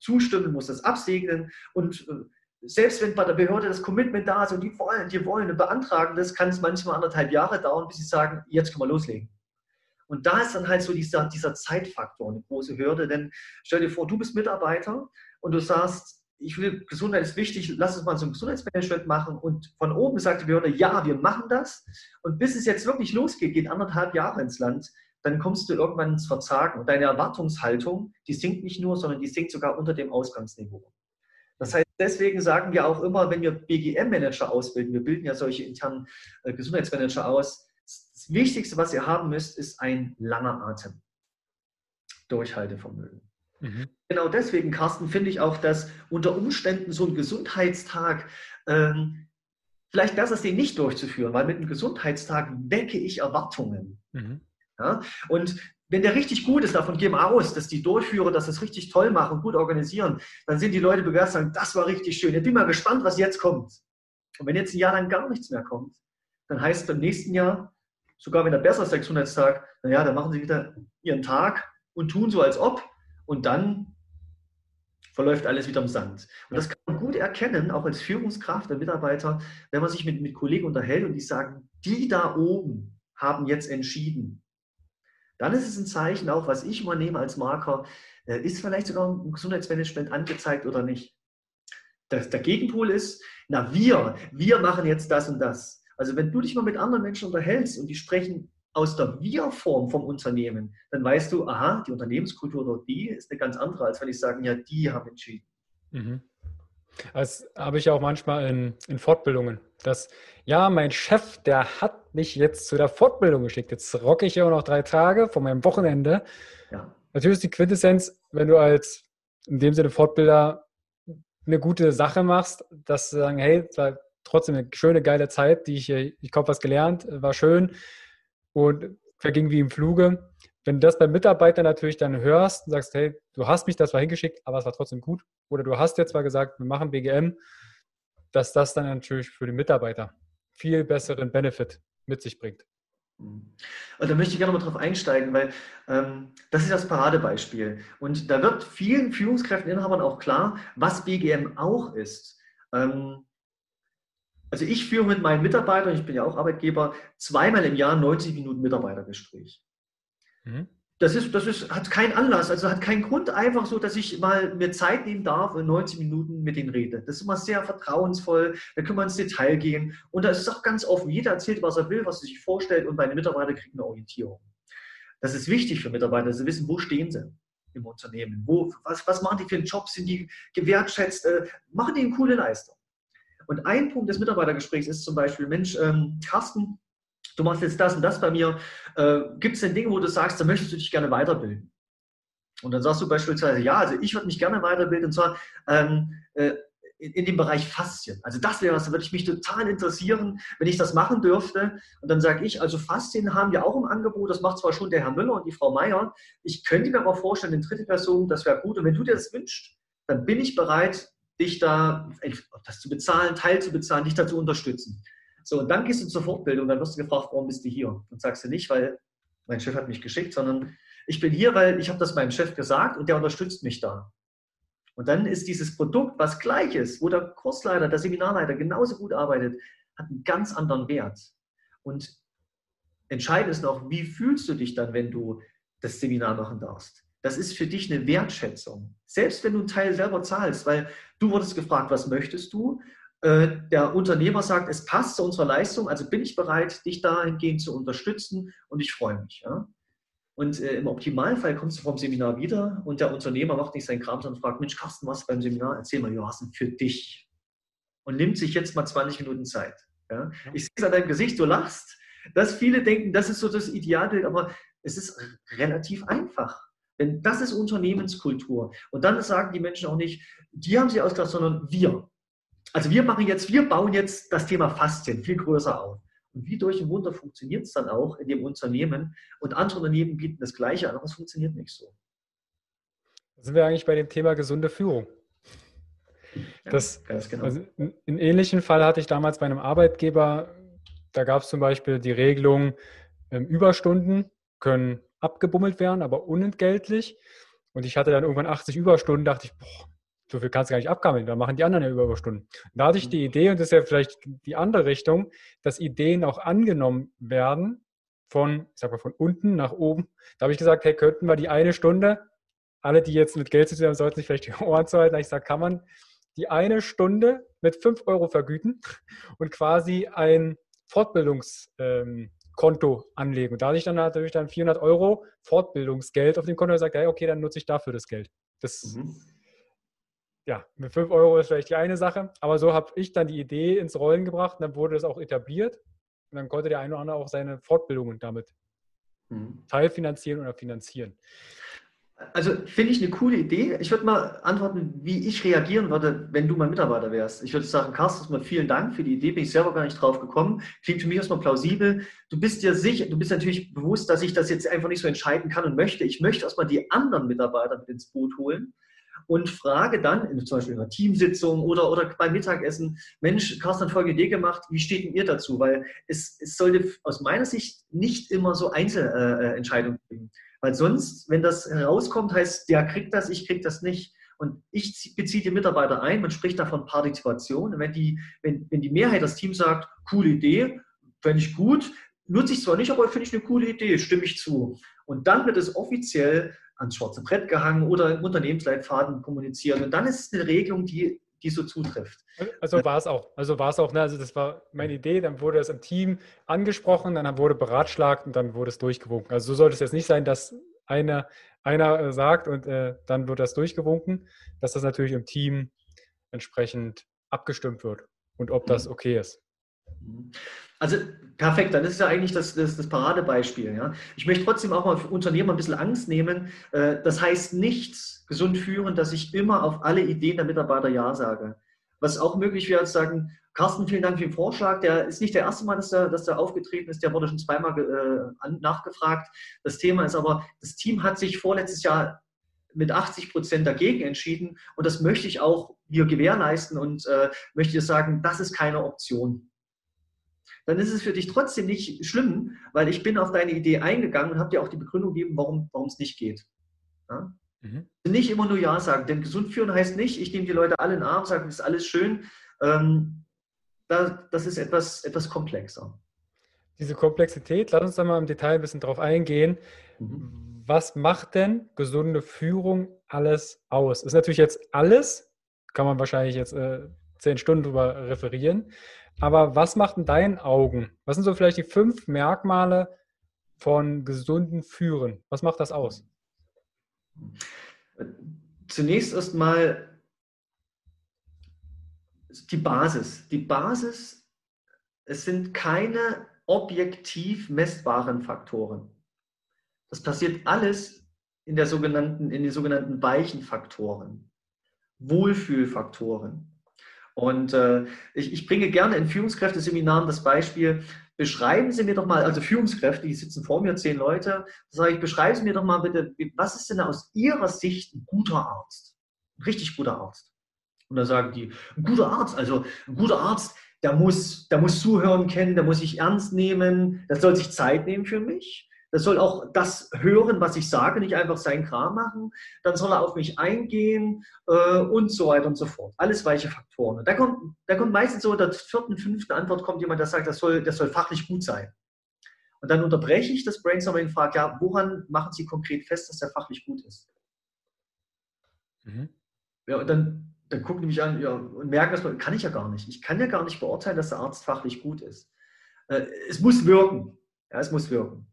zustimmen, muss das absegnen und äh, selbst wenn bei der Behörde das Commitment da ist und die wollen, die wollen und beantragen das, kann es manchmal anderthalb Jahre dauern, bis sie sagen, jetzt können wir loslegen. Und da ist dann halt so dieser, dieser Zeitfaktor eine große Hürde, denn stell dir vor, du bist Mitarbeiter und du sagst, ich will, Gesundheit ist wichtig, lass uns mal so ein Gesundheitsmanagement machen und von oben sagt die Behörde, ja, wir machen das und bis es jetzt wirklich losgeht, geht anderthalb Jahre ins Land, dann kommst du irgendwann ins Verzagen und deine Erwartungshaltung, die sinkt nicht nur, sondern die sinkt sogar unter dem Ausgangsniveau. Das heißt, deswegen sagen wir auch immer, wenn wir BGM-Manager ausbilden, wir bilden ja solche internen äh, Gesundheitsmanager aus, das Wichtigste, was ihr haben müsst, ist ein langer Atem. Durchhaltevermögen. Mhm. Genau deswegen, Carsten, finde ich auch, dass unter Umständen so ein Gesundheitstag ähm, vielleicht besser ist, den nicht durchzuführen, weil mit einem Gesundheitstag wecke ich Erwartungen. Mhm. Ja? Und wenn der richtig gut ist, davon gehen wir aus, dass die Durchführer das ist richtig toll machen, gut organisieren, dann sind die Leute begeistert und sagen, das war richtig schön. Ich bin mal gespannt, was jetzt kommt. Und wenn jetzt ein Jahr lang gar nichts mehr kommt, dann heißt es beim nächsten Jahr, sogar wenn er besser ist, der Gesundheitstag, naja, dann machen sie wieder ihren Tag und tun so, als ob. Und dann verläuft alles wieder im Sand. Und das kann man gut erkennen, auch als Führungskraft der Mitarbeiter, wenn man sich mit, mit Kollegen unterhält und die sagen, die da oben haben jetzt entschieden, dann ist es ein Zeichen auch, was ich mal nehme als Marker, äh, ist vielleicht sogar ein Gesundheitsmanagement angezeigt oder nicht. Das, der Gegenpol ist, na wir, wir machen jetzt das und das. Also wenn du dich mal mit anderen Menschen unterhältst und die sprechen aus der Wir-Form vom Unternehmen, dann weißt du, aha, die Unternehmenskultur dort, die ist eine ganz andere, als wenn ich sagen, ja, die haben entschieden. Mhm. Das habe ich auch manchmal in, in, Fortbildungen. Dass, ja, mein Chef, der hat mich jetzt zu der Fortbildung geschickt. Jetzt rocke ich ja noch drei Tage von meinem Wochenende. Ja. Natürlich ist die Quintessenz, wenn du als in dem Sinne Fortbilder eine gute Sache machst, dass du sagen, hey, es war trotzdem eine schöne, geile Zeit, die ich, ich habe was gelernt, war schön und verging wie im Fluge. Wenn du das bei Mitarbeitern natürlich dann hörst und sagst, hey, du hast mich das zwar hingeschickt, aber es war trotzdem gut. Oder du hast jetzt zwar gesagt, wir machen BGM, dass das dann natürlich für die Mitarbeiter viel besseren Benefit mit sich bringt. Und also da möchte ich gerne mal drauf einsteigen, weil ähm, das ist das Paradebeispiel. Und da wird vielen Führungskräften, Inhabern auch klar, was BGM auch ist. Ähm, also ich führe mit meinen Mitarbeitern, ich bin ja auch Arbeitgeber, zweimal im Jahr 90 Minuten Mitarbeitergespräch. Mhm. Das, ist, das ist, hat keinen Anlass, also hat keinen Grund, einfach so, dass ich mal mir Zeit nehmen darf und 90 Minuten mit denen rede. Das ist immer sehr vertrauensvoll, da können wir ins Detail gehen und da ist es auch ganz offen. Jeder erzählt, was er will, was er sich vorstellt und meine Mitarbeiter kriegen eine Orientierung. Das ist wichtig für Mitarbeiter, dass sie wissen, wo stehen sie im Unternehmen, wo, was, was machen die für einen Job, sind die gewertschätzt, äh, machen die eine coole Leistung. Und ein Punkt des Mitarbeitergesprächs ist zum Beispiel, Mensch, ähm, Carsten, du machst jetzt das und das bei mir. Äh, Gibt es denn Dinge, wo du sagst, da möchtest du dich gerne weiterbilden? Und dann sagst du beispielsweise, ja, also ich würde mich gerne weiterbilden, und zwar ähm, äh, in, in, dem Bereich Faszien. Also das wäre was, da würde ich mich total interessieren, wenn ich das machen dürfte. Und dann sage ich, also Faszien haben wir auch im Angebot, das macht zwar schon der Herr Müller und die Frau Meier. Ich könnte mir aber vorstellen, in dritte Person, das wäre gut. Und wenn du dir das wünschst, dann bin ich bereit, dich da, das zu bezahlen, Teil zu bezahlen, dich da zu unterstützen. So, und dann gehst du zur Fortbildung, dann wirst du gefragt, warum bist du hier? Und sagst du nicht, weil mein Chef hat mich geschickt, sondern ich bin hier, weil ich habe das meinem Chef gesagt und der unterstützt mich da. Und dann ist dieses Produkt, was gleich ist, wo der Kursleiter, der Seminarleiter genauso gut arbeitet, hat einen ganz anderen Wert. Und entscheidend ist noch, wie fühlst du dich dann, wenn du das Seminar machen darfst? Das ist für dich eine Wertschätzung. Selbst wenn du einen Teil selber zahlst, weil du wurdest gefragt, was möchtest du? Äh, der Unternehmer sagt, es passt zu unserer Leistung, also bin ich bereit, dich dahingehend zu unterstützen und ich freue mich. Ja? Und äh, im Optimalfall kommst du vom Seminar wieder und der Unternehmer macht nicht seinen Kram, sondern fragt, Mensch, Carsten, was beim Seminar? Erzähl mal, Joachim, für dich. Und nimmt sich jetzt mal 20 Minuten Zeit. Ja? Ich sehe es an deinem Gesicht, du lachst, dass viele denken, das ist so das Idealbild, aber es ist relativ einfach. Denn das ist Unternehmenskultur. Und dann sagen die Menschen auch nicht, die haben sie ausgedacht, sondern wir. Also wir machen jetzt, wir bauen jetzt das Thema Faszien viel größer auf. Und wie durch ein Wunder funktioniert es dann auch in dem Unternehmen. Und andere Unternehmen bieten das Gleiche an, aber es funktioniert nicht so. Da sind wir eigentlich bei dem Thema gesunde Führung. Das, ja, genau. also einen ähnlichen Fall hatte ich damals bei einem Arbeitgeber. Da gab es zum Beispiel die Regelung, ähm, Überstunden können abgebummelt werden, aber unentgeltlich. Und ich hatte dann irgendwann 80 Überstunden, dachte ich, boah, so viel kannst du gar nicht abgammeln, da machen die anderen ja Überstunden. Da hatte ich die Idee, und das ist ja vielleicht die andere Richtung, dass Ideen auch angenommen werden von, ich sag mal, von unten nach oben. Da habe ich gesagt, hey, könnten wir die eine Stunde, alle, die jetzt mit Geld zu tun haben, sollten sich vielleicht die Ohren zu halten. Ich sage, kann man die eine Stunde mit 5 Euro vergüten und quasi ein Fortbildungskonto ähm, anlegen. Und da hatte ich dann natürlich dann 400 Euro Fortbildungsgeld auf dem Konto und gesagt, hey, okay, dann nutze ich dafür das Geld. Das mhm ja, mit 5 Euro ist vielleicht die eine Sache, aber so habe ich dann die Idee ins Rollen gebracht und dann wurde das auch etabliert und dann konnte der eine oder andere auch seine Fortbildungen damit mhm. teilfinanzieren oder finanzieren. Also finde ich eine coole Idee. Ich würde mal antworten, wie ich reagieren würde, wenn du mein Mitarbeiter wärst. Ich würde sagen, Carsten, erstmal vielen Dank für die Idee, bin ich selber gar nicht drauf gekommen. Klingt für mich erstmal plausibel. Du bist dir sicher, du bist natürlich bewusst, dass ich das jetzt einfach nicht so entscheiden kann und möchte. Ich möchte erstmal die anderen Mitarbeiter mit ins Boot holen und frage dann, in, zum Beispiel in einer Teamsitzung oder, oder beim Mittagessen, Mensch, Carsten hat folgende Idee gemacht, wie steht denn ihr dazu? Weil es, es sollte aus meiner Sicht nicht immer so Einzelentscheidungen geben. Weil sonst, wenn das herauskommt, heißt, der kriegt das, ich krieg das nicht. Und ich beziehe die Mitarbeiter ein, man spricht davon Partizipation. Und wenn die, wenn, wenn die Mehrheit des Teams sagt, coole Idee, fände ich gut, nutze ich zwar nicht, aber finde ich eine coole Idee, stimme ich zu. Und dann wird es offiziell ans schwarze Brett gehangen oder im Unternehmensleitfaden kommunizieren. Und dann ist es eine Regelung, die, die so zutrifft. Also war es auch. Also war es auch. Ne? Also das war meine Idee. Dann wurde es im Team angesprochen, dann wurde beratschlagt und dann wurde es durchgewunken. Also so sollte es jetzt nicht sein, dass einer, einer äh, sagt und äh, dann wird das durchgewunken, dass das natürlich im Team entsprechend abgestimmt wird und ob das mhm. okay ist. Also perfekt, dann ist es ja eigentlich das, das, das Paradebeispiel. Ja? Ich möchte trotzdem auch mal für Unternehmer ein bisschen Angst nehmen. Äh, das heißt nicht gesund führen, dass ich immer auf alle Ideen der Mitarbeiter Ja sage. Was auch möglich wäre, zu sagen, Carsten, vielen Dank für den Vorschlag. Der ist nicht der erste Mal, dass der, dass der aufgetreten ist. Der wurde schon zweimal äh, nachgefragt. Das Thema ist aber, das Team hat sich vorletztes Jahr mit 80 Prozent dagegen entschieden. Und das möchte ich auch hier gewährleisten und äh, möchte sagen, das ist keine Option dann ist es für dich trotzdem nicht schlimm, weil ich bin auf deine Idee eingegangen und habe dir auch die Begründung gegeben, warum, es nicht geht. Ja? Mhm. Nicht immer nur Ja sagen, denn gesund führen heißt nicht, ich nehme die Leute alle in den Arm, sage, das ist alles schön. Ähm, da, das ist etwas, etwas komplexer. Diese Komplexität, lass uns da mal im Detail ein bisschen drauf eingehen. Mhm. Was macht denn gesunde Führung alles aus? Ist natürlich jetzt alles, kann man wahrscheinlich jetzt äh, zehn Stunden drüber referieren. Aber was macht in deinen Augen? Was sind so vielleicht die fünf Merkmale von gesunden Führen? Was macht das aus? Zunächst erstmal die Basis. Die Basis, es sind keine objektiv messbaren Faktoren. Das passiert alles in, der sogenannten, in den sogenannten weichen Faktoren, Wohlfühlfaktoren. Und äh, ich, ich, bringe gerne in Führungskräfteseminaren das Beispiel, beschreiben Sie mir doch mal, also Führungskräfte, die sitzen vor mir, zehn Leute, sage ich, beschreiben Sie mir doch mal bitte, was ist denn aus Ihrer Sicht ein guter Arzt? Ein richtig guter Arzt. Und da sagen die, ein guter Arzt, also ein guter Arzt, der muss, der muss zuhören kennen, der muss sich ernst nehmen, der soll sich Zeit nehmen für mich, das soll auch das hören, was ich sage, nicht einfach seinen Kram machen. Dann soll er auf mich eingehen äh, und so weiter und so fort. Alles weiche Faktoren. da kommt, da kommt meistens so in der vierten, fünften Antwort kommt jemand, der sagt, das soll, das soll fachlich gut sein. Und dann unterbreche ich das Brainstorming und frage, ja, woran machen Sie konkret fest, dass der fachlich gut ist? Mhm. Ja, und dann, dann gucken die mich an ja, und merken, das kann ich ja gar nicht. Ich kann ja gar nicht beurteilen, dass der Arzt fachlich gut ist. Äh, es muss wirken. Ja, es muss wirken.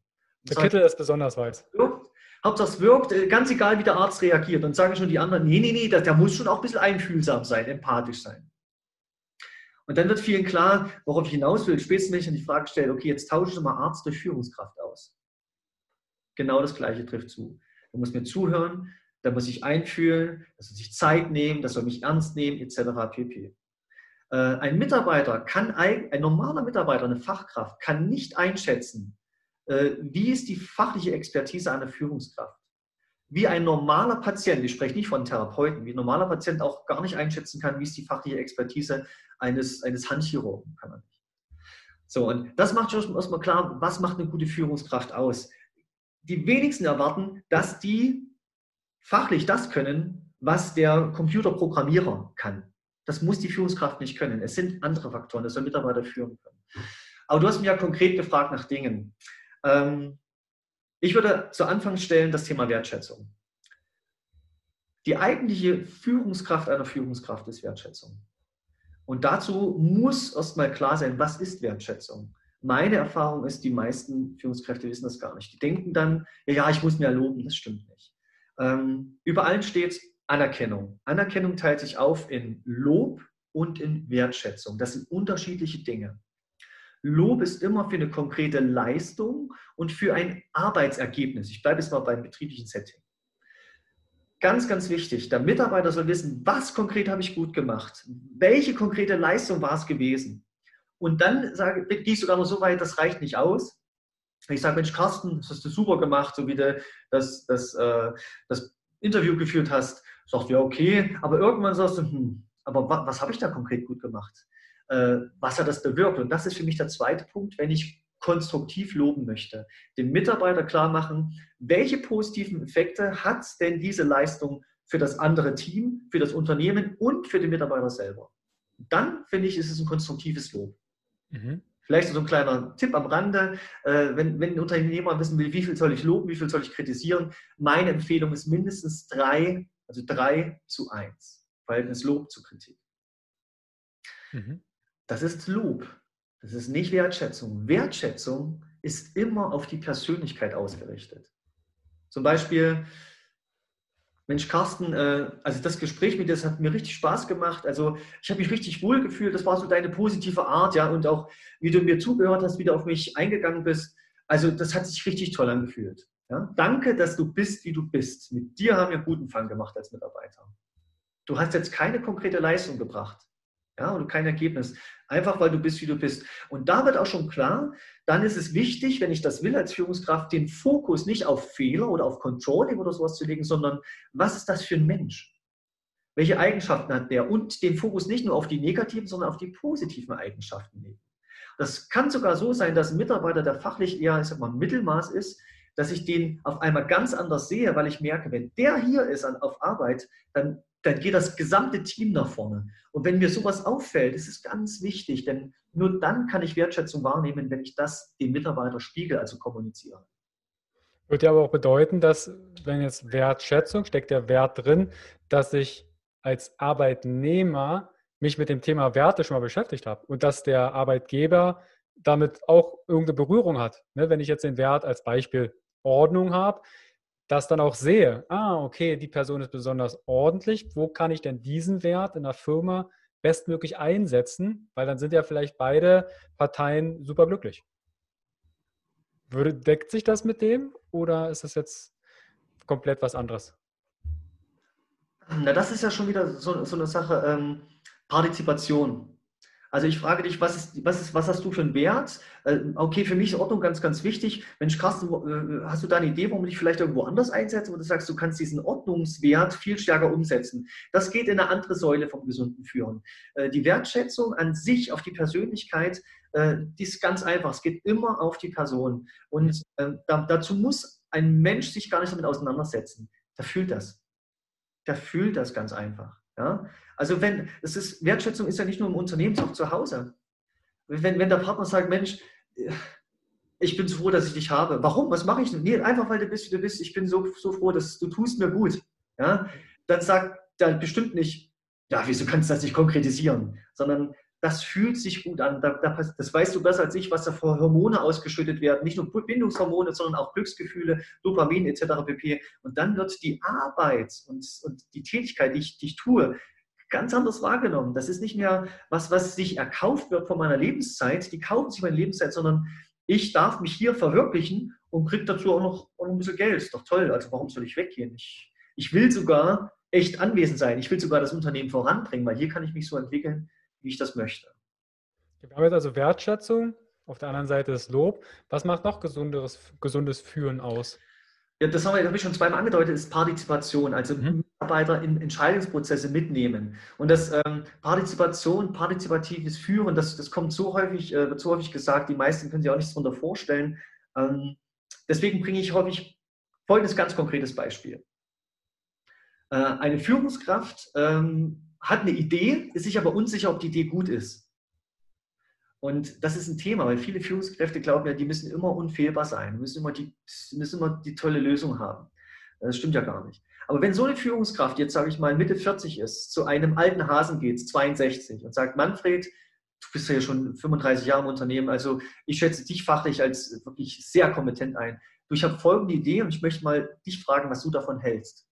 Der Kittel ist besonders weiß. Wirkt. Hauptsache es wirkt, äh, ganz egal, wie der Arzt reagiert. Dann sagen schon die anderen, nee, nee, nee, der, der muss schon auch ein bisschen einfühlsam sein, empathisch sein. Und dann wird vielen klar, worauf ich hinaus will, spätestens wenn ich dann die Frage stelle, okay, jetzt tausche ich mal Arzt durch Führungskraft aus. Genau das Gleiche trifft zu. Der muss mir zuhören, der muss sich einfühlen, der soll sich Zeit nehmen, der soll mich ernst nehmen, etc. pp. Äh, ein Mitarbeiter kann, ein normaler Mitarbeiter, eine Fachkraft, kann nicht einschätzen, wie ist die fachliche Expertise einer Führungskraft? Wie ein normaler Patient, ich spreche nicht von Therapeuten, wie ein normaler Patient auch gar nicht einschätzen kann, wie ist die fachliche Expertise eines, eines Handchirurgen, kann man nicht. So, und das macht schon erstmal klar, was macht eine gute Führungskraft aus? Die wenigsten erwarten, dass die fachlich das können, was der Computerprogrammierer kann. Das muss die Führungskraft nicht können. Es sind andere Faktoren, das soll Mitarbeiter führen können. Aber du hast mich ja konkret gefragt nach Dingen. Ähm, ich würde zu Anfang stellen das Thema Wertschätzung. Die eigentliche Führungskraft einer Führungskraft ist Wertschätzung. Und dazu muss erstmal klar sein, was ist Wertschätzung? Meine Erfahrung ist, die meisten Führungskräfte wissen das gar nicht. Die denken dann, ja, ich muss mir loben, das stimmt nicht. Ähm, über allen steht Anerkennung. Anerkennung teilt sich auf in Lob und in Wertschätzung. Das sind unterschiedliche Dinge. Lob ist immer für eine konkrete Leistung und für ein Arbeitsergebnis. Ich bleibe jetzt mal beim betrieblichen Setting. Ganz, ganz wichtig, der Mitarbeiter soll wissen, was konkret habe ich gut gemacht, welche konkrete Leistung war es gewesen. Und dann sage, gehe ich sogar noch so weit, das reicht nicht aus. Ich sage, Mensch, Carsten, das hast du super gemacht, so wie du das, das, äh, das Interview geführt hast. Sagt ja, okay, aber irgendwann sagst du, hm, aber was, was habe ich da konkret gut gemacht? Äh, was hat das bewirkt? Und das ist für mich der zweite Punkt, wenn ich konstruktiv loben möchte. Dem Mitarbeiter klar machen, welche positiven Effekte hat denn diese Leistung für das andere Team, für das Unternehmen und für den Mitarbeiter selber. Dann finde ich, ist es ein konstruktives Lob. Mhm. Vielleicht so ein kleiner Tipp am Rande, äh, wenn, wenn ein Unternehmer wissen will, wie viel soll ich loben, wie viel soll ich kritisieren, meine Empfehlung ist mindestens drei, also drei zu eins. Verhältnis Lob zu Kritik. Mhm. Das ist Lob. Das ist nicht Wertschätzung. Wertschätzung ist immer auf die Persönlichkeit ausgerichtet. Zum Beispiel, Mensch, Carsten, äh, also das Gespräch mit dir, das hat mir richtig Spaß gemacht. Also ich habe mich richtig wohl gefühlt. Das war so deine positive Art, ja, und auch wie du mir zugehört hast, wie du auf mich eingegangen bist. Also das hat sich richtig toll angefühlt. Ja? Danke, dass du bist, wie du bist. Mit dir haben wir guten Fang gemacht als Mitarbeiter. Du hast jetzt keine konkrete Leistung gebracht ja, oder kein Ergebnis. Einfach weil du bist, wie du bist. Und da wird auch schon klar, dann ist es wichtig, wenn ich das will als Führungskraft, den Fokus nicht auf Fehler oder auf Controlling oder sowas zu legen, sondern was ist das für ein Mensch? Welche Eigenschaften hat der? Und den Fokus nicht nur auf die negativen, sondern auf die positiven Eigenschaften legen. Das kann sogar so sein, dass ein Mitarbeiter, der fachlich eher, ich sag mal, Mittelmaß ist, dass ich den auf einmal ganz anders sehe, weil ich merke, wenn der hier ist auf Arbeit, dann dann geht das gesamte Team nach vorne. Und wenn mir sowas auffällt, ist es ganz wichtig, denn nur dann kann ich Wertschätzung wahrnehmen, wenn ich das dem Mitarbeiter spiegel, also kommuniziere. Würde ja aber auch bedeuten, dass, wenn jetzt Wertschätzung, steckt der Wert drin, dass ich als Arbeitnehmer mich mit dem Thema Werte schon mal beschäftigt habe und dass der Arbeitgeber damit auch irgendeine Berührung hat. Ne, wenn ich jetzt den Wert als Beispiel Ordnung habe, das dann auch sehe, ah, okay, die Person ist besonders ordentlich, wo kann ich denn diesen Wert in der Firma bestmöglich einsetzen, weil dann sind ja vielleicht beide Parteien superglücklich. Würde, deckt sich das mit dem oder ist das jetzt komplett was anderes? Na, das ist ja schon wieder so, so eine Sache, ähm, Partizipation. Also ich frage dich, was, ist, was, ist, was hast du für einen Wert? Äh, okay, für mich ist Ordnung ganz, ganz wichtig. Mensch, Carsten, äh, hast du da eine Idee, warum du dich vielleicht irgendwo anders einsetzt, wo du sagst, du kannst diesen Ordnungswert viel stärker umsetzen? Das geht in eine andere Säule vom gesunden Führen. Äh, die Wertschätzung an sich, auf die Persönlichkeit, die ist ganz einfach. Es geht immer auf die Person. Und dazu muss ein Mensch sich gar nicht damit auseinandersetzen. Der fühlt das. Der fühlt das ganz einfach. Ja? Also wenn, es ist, Wertschätzung ist ja nicht nur im Unternehmen, sondern auch zu Hause. Wenn, wenn der Partner sagt, Mensch, ich bin so froh, dass ich dich habe. Warum? Was mache ich denn? Nee, einfach weil du bist, wie du bist. Ich bin so, so froh, dass du tust mir gut. Ja? Dann sagt er bestimmt nicht, ja, wieso kannst du das nicht konkretisieren? Sondern das fühlt sich gut an. das weißt du besser als ich, was da für Hormone ausgeschüttet werden. Nicht nur Bindungshormone, sondern auch Glücksgefühle, Dopamin etc. pp. Und dann wird die Arbeit und, und die Tätigkeit, die ich, die ich tue, ganz anders wahrgenommen. Das ist nicht mehr was, was sich erkauft wird von meiner Lebenszeit. Die kaufen sich meine Lebenszeit, sondern ich darf mich hier verwirklichen und kriege dazu auch noch, auch noch ein bisschen Geld. Doch toll. Also warum soll ich weggehen? Ich, ich will sogar echt anwesend sein. Ich will sogar das Unternehmen voranbringen, weil hier kann ich mich so entwickeln, wie ich das möchte. Wir haben jetzt also Wertschätzung, auf der anderen Seite das Lob. Was macht noch gesundes, gesundes Führen aus? Ja, das habe ich schon zweimal angedeutet, ist Partizipation, also mhm. Mitarbeiter in Entscheidungsprozesse mitnehmen. Und das ähm, Partizipation, partizipatives Führen, das, das kommt so häufig, äh, wird so häufig gesagt, die meisten können sich auch nichts darunter vorstellen. Ähm, deswegen bringe ich häufig folgendes ganz konkretes Beispiel. Äh, eine Führungskraft ähm, hat eine Idee, ist sich aber unsicher, ob die Idee gut ist. Und das ist ein Thema, weil viele Führungskräfte glauben ja, die müssen immer unfehlbar sein, müssen immer die, müssen immer die tolle Lösung haben. Das stimmt ja gar nicht. Aber wenn so eine Führungskraft jetzt, sage ich mal, Mitte 40 ist, zu einem alten Hasen geht, 62, und sagt, Manfred, du bist ja schon 35 Jahre im Unternehmen, also ich schätze dich fachlich als wirklich sehr kompetent ein. Du, ich habe folgende Idee und ich möchte mal dich fragen, was du davon hältst.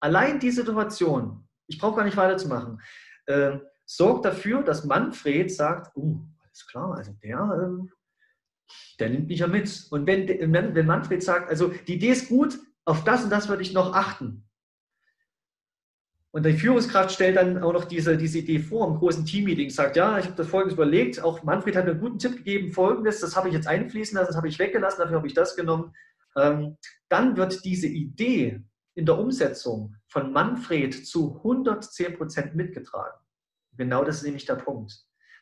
Allein die Situation, ich brauche gar nicht weiterzumachen, äh, sorgt dafür, dass Manfred sagt, oh, alles klar, also der, äh, der nimmt mich ja mit. Und wenn, wenn Manfred sagt, also die Idee ist gut, auf das und das würde ich noch achten. Und die Führungskraft stellt dann auch noch diese, diese Idee vor im großen Teammeeting, sagt, ja, ich habe das Folgendes überlegt, auch Manfred hat mir einen guten Tipp gegeben, Folgendes, das habe ich jetzt einfließen lassen, das habe ich weggelassen, dafür habe ich das genommen. Ähm, dann wird diese Idee in der Umsetzung von Manfred zu 110 Prozent mitgetragen. Genau das ist nämlich der Punkt.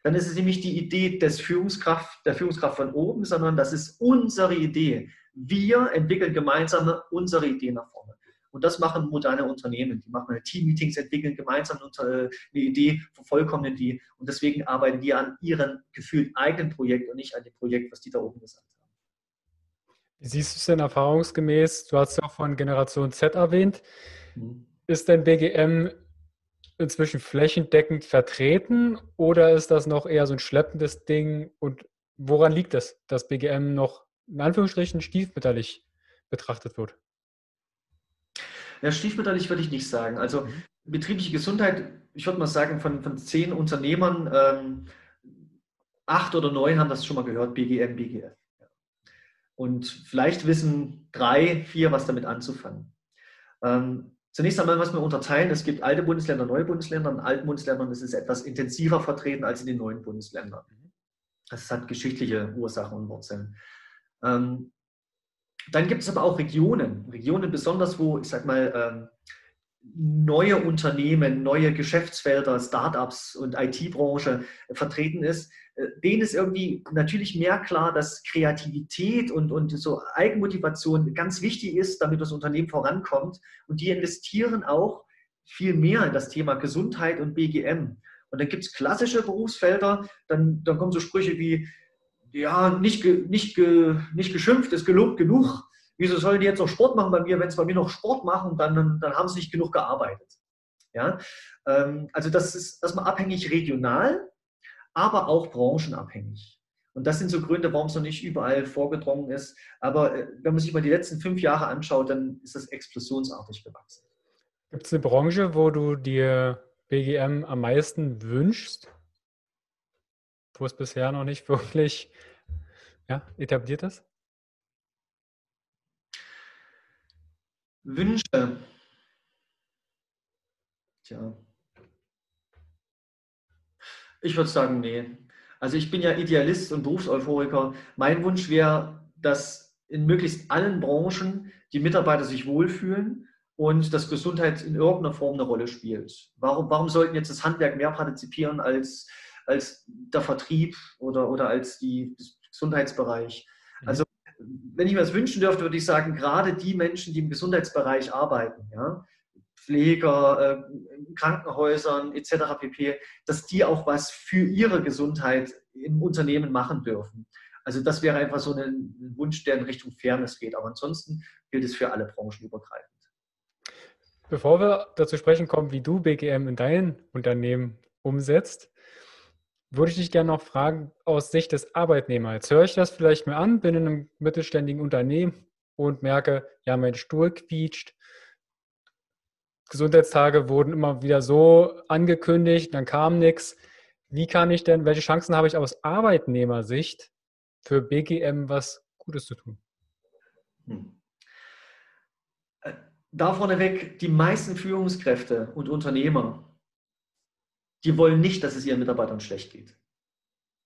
Dann ist es nämlich die Idee des Führungskraft, der Führungskraft von oben, sondern das ist unsere Idee. Wir entwickeln gemeinsam unsere Idee nach vorne. Und das machen moderne Unternehmen. Die machen Team-Meetings, entwickeln gemeinsam eine Idee, vervollkommnen die. Und deswegen arbeiten die an ihrem gefühlt eigenen Projekt und nicht an dem Projekt, was die da oben gesagt haben. Wie siehst du es denn erfahrungsgemäß? Du hast ja auch von Generation Z erwähnt. Mhm. Ist denn BGM inzwischen flächendeckend vertreten oder ist das noch eher so ein schleppendes Ding? Und woran liegt es, dass BGM noch in Anführungsstrichen stiefmütterlich betrachtet wird? Ja, stiefmütterlich würde ich nicht sagen. Also mhm. betriebliche Gesundheit, ich würde mal sagen, von, von zehn Unternehmern, ähm, acht oder neun haben das schon mal gehört, BGM, BGF. Und vielleicht wissen drei, vier, was damit anzufangen. Ähm, zunächst einmal, was wir unterteilen, es gibt alte Bundesländer, neue Bundesländer. In alten Bundesländern ist es etwas intensiver vertreten als in den neuen Bundesländern. Mhm. Das hat geschichtliche Ursachen und Wurzeln. Ähm, dann gibt es aber auch Regionen, Regionen besonders, wo, ich sag mal, ähm, neue Unternehmen, neue Geschäftsfelder, Startups und IT-Branche vertreten ist, äh, denen ist irgendwie natürlich mehr klar, dass Kreativität und, und so Eigenmotivation ganz wichtig ist, damit das Unternehmen vorankommt. Und die investieren auch viel mehr in das Thema Gesundheit und BGM. Und dann gibt es klassische Berufsfelder, dann, dann kommen so Sprüche wie, ja, nicht, nicht, nicht geschimpft, ist gelobt genug. Wieso sollen die jetzt noch Sport machen bei mir? Wenn sie bei mir noch Sport machen, dann, dann haben sie nicht genug gearbeitet. Ja? Ähm, also das ist erstmal abhängig regional, aber auch branchenabhängig. Und das sind so Gründe, warum es noch nicht überall vorgedrungen ist. Aber äh, wenn man sich mal die letzten fünf Jahre anschaut, dann ist das explosionsartig gewachsen. Gibt es eine Branche, wo du dir BGM am meisten wünschst? wo es bisher noch nicht wirklich ja, etabliert ist? Wünsche. Tja. Ich würde sagen, nee. Also ich bin ja Idealist und Berufseuphoriker. Mein Wunsch wäre, dass in möglichst allen Branchen die Mitarbeiter sich wohlfühlen und dass Gesundheit in irgendeiner Form eine Rolle spielt. Warum, warum sollten jetzt das Handwerk mehr partizipieren als als der Vertrieb oder, oder als die, Gesundheitsbereich. Mhm. Also wenn ich mir das wünschen dürfte, würde ich sagen, gerade die Menschen, die im Gesundheitsbereich arbeiten, ja, Pfleger, äh, Krankenhäusern etc. pp., dass die auch was für ihre Gesundheit im Unternehmen machen dürfen. Also das wäre einfach so ein Wunsch, der in Richtung Fairness geht. Aber ansonsten gilt es für alle Branchen übergreifend. Bevor wir dazu sprechen kommen, wie du BGM in deinem Unternehmen umsetzt, würde ich dich gerne noch fragen, aus Sicht des Arbeitnehmers. Jetzt höre ich das vielleicht mal an, bin in einem mittelständigen Unternehmen und merke, ja, mein Stuhl quietscht. Gesundheitstage wurden immer wieder so angekündigt, dann kam nichts. Wie kann ich denn, welche Chancen habe ich aus Arbeitnehmersicht für BGM was Gutes zu tun? Hm. Äh, da vorneweg, die meisten Führungskräfte und Unternehmer die wollen nicht, dass es ihren Mitarbeitern schlecht geht.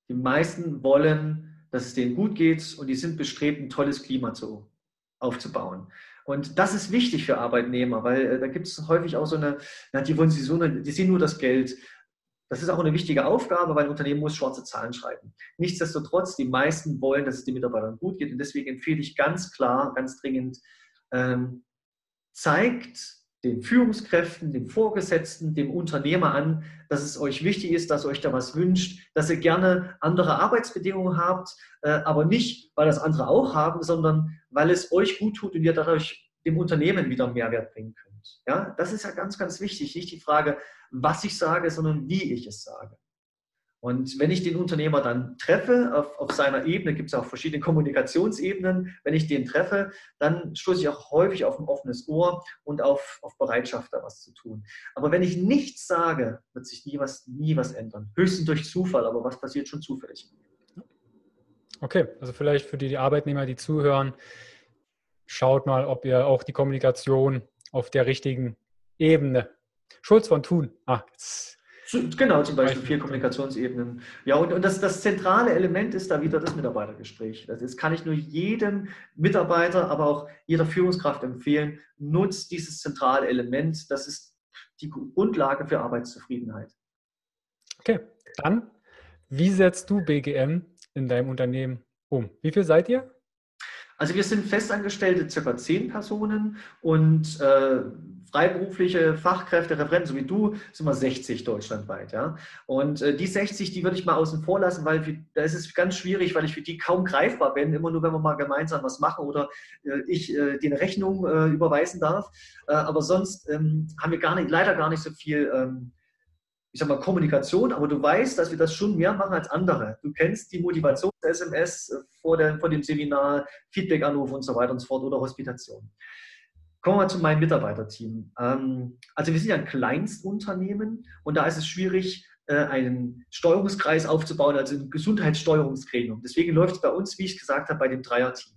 Die meisten wollen, dass es denen gut geht und die sind bestrebt, ein tolles Klima zu, aufzubauen. Und das ist wichtig für Arbeitnehmer, weil äh, da gibt es häufig auch so eine, na, die wollen sie so die sehen nur das Geld. Das ist auch eine wichtige Aufgabe, weil ein Unternehmen muss schwarze Zahlen schreiben. Nichtsdestotrotz, die meisten wollen, dass es den Mitarbeitern gut geht. Und deswegen empfehle ich ganz klar, ganz dringend, ähm, zeigt den Führungskräften, dem Vorgesetzten, dem Unternehmer an, dass es euch wichtig ist, dass ihr euch da was wünscht, dass ihr gerne andere Arbeitsbedingungen habt, äh, aber nicht, weil das andere auch haben, sondern weil es euch gut tut und ihr dadurch dem Unternehmen wieder Mehrwert bringen könnt. Ja, das ist ja ganz, ganz wichtig. Nicht die Frage, was ich sage, sondern wie ich es sage. Und wenn ich den Unternehmer dann treffe, auf, auf seiner Ebene, gibt es auch verschiedene Kommunikationsebenen, wenn ich den treffe, dann stoße ich auch häufig auf ein offenes Ohr und auf, auf Bereitschaft, da was zu tun. Aber wenn ich nichts sage, wird sich nie was, nie was ändern. Höchstens durch Zufall, aber was passiert schon zufällig? Okay, also vielleicht für die Arbeitnehmer, die zuhören, schaut mal, ob ihr auch die Kommunikation auf der richtigen Ebene. Schulz von Thun. Ah, jetzt Genau, zum Beispiel vier Kommunikationsebenen. Ja, und, und das, das zentrale Element ist da wieder das Mitarbeitergespräch. Das ist, kann ich nur jedem Mitarbeiter, aber auch jeder Führungskraft empfehlen, nutzt dieses zentrale Element. Das ist die Grundlage für Arbeitszufriedenheit. Okay, dann, wie setzt du BGM in deinem Unternehmen um? Wie viel seid ihr? Also wir sind festangestellte circa zehn Personen und äh, freiberufliche Fachkräfte, Referenten, so wie du, sind wir 60 deutschlandweit. Ja? Und äh, die 60, die würde ich mal außen vor lassen, weil für, da ist es ganz schwierig, weil ich für die kaum greifbar bin, immer nur, wenn wir mal gemeinsam was machen oder äh, ich äh, eine Rechnung äh, überweisen darf. Äh, aber sonst ähm, haben wir gar nicht, leider gar nicht so viel ähm, ich sag mal, Kommunikation, aber du weißt, dass wir das schon mehr machen als andere. Du kennst die Motivations-SMS vor, vor dem Seminar, Feedback-Anruf und so weiter und so fort oder Hospitation. Kommen wir mal zu meinem Mitarbeiterteam. Ähm, also wir sind ja ein Kleinstunternehmen und da ist es schwierig, äh, einen Steuerungskreis aufzubauen, also ein Gesundheitssteuerungsgremium. Deswegen läuft es bei uns, wie ich gesagt habe, bei dem Dreierteam.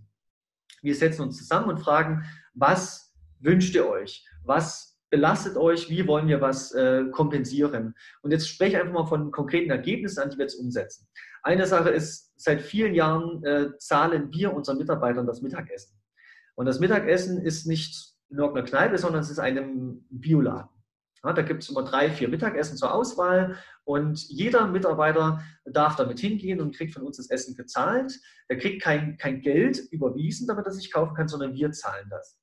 Wir setzen uns zusammen und fragen, was wünscht ihr euch? Was belastet euch? Wie wollen wir was äh, kompensieren? Und jetzt spreche ich einfach mal von konkreten Ergebnissen an, die wir jetzt umsetzen. Eine Sache ist, seit vielen Jahren äh, zahlen wir unseren Mitarbeitern das Mittagessen. Und das Mittagessen ist nicht in irgendeiner Kneipe, sondern es ist einem Bioladen. Ja, da gibt es immer drei, vier Mittagessen zur Auswahl und jeder Mitarbeiter darf damit hingehen und kriegt von uns das Essen gezahlt. Er kriegt kein, kein Geld überwiesen, damit er sich kaufen kann, sondern wir zahlen das.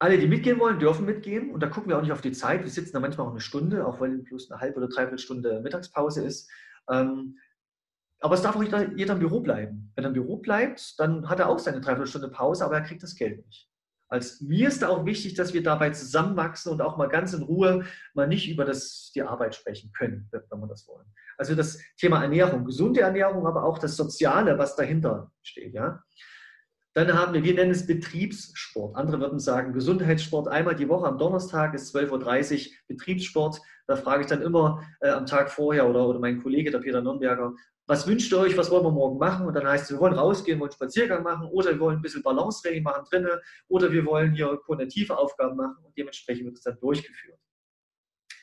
Alle, die mitgehen wollen, dürfen mitgehen und da gucken wir auch nicht auf die Zeit. Wir sitzen da manchmal auch eine Stunde, auch wenn plus eine halbe oder dreiviertel Stunde Mittagspause ist. Ähm, aber es darf auch jeder, im Büro bleiben. Wenn er im Büro bleibt, dann hat er auch seine Dreiviertelstunde Pause, aber er kriegt das Geld nicht. Als mir ist auch wichtig, dass wir dabei zusammenwachsen und auch mal ganz in Ruhe mal nicht über das, die Arbeit sprechen können, wenn wir das wollen. Also das Thema Ernährung, gesunde Ernährung, aber auch das Soziale, was dahinter steht. Ja? Dann haben wir, wir nennen es Betriebssport. Andere würden sagen Gesundheitssport. Einmal die Woche am Donnerstag ist 12.30 Uhr Betriebssport. Da frage ich dann immer äh, am Tag vorher oder, oder mein Kollege, der Peter Nürnberger, was wünscht ihr euch, was wollen wir morgen machen? Und dann heißt es, wir wollen rausgehen, wollen Spaziergang machen oder wir wollen ein bisschen Balance-Training machen drinnen oder wir wollen hier kognitive Aufgaben machen und dementsprechend wird es dann durchgeführt.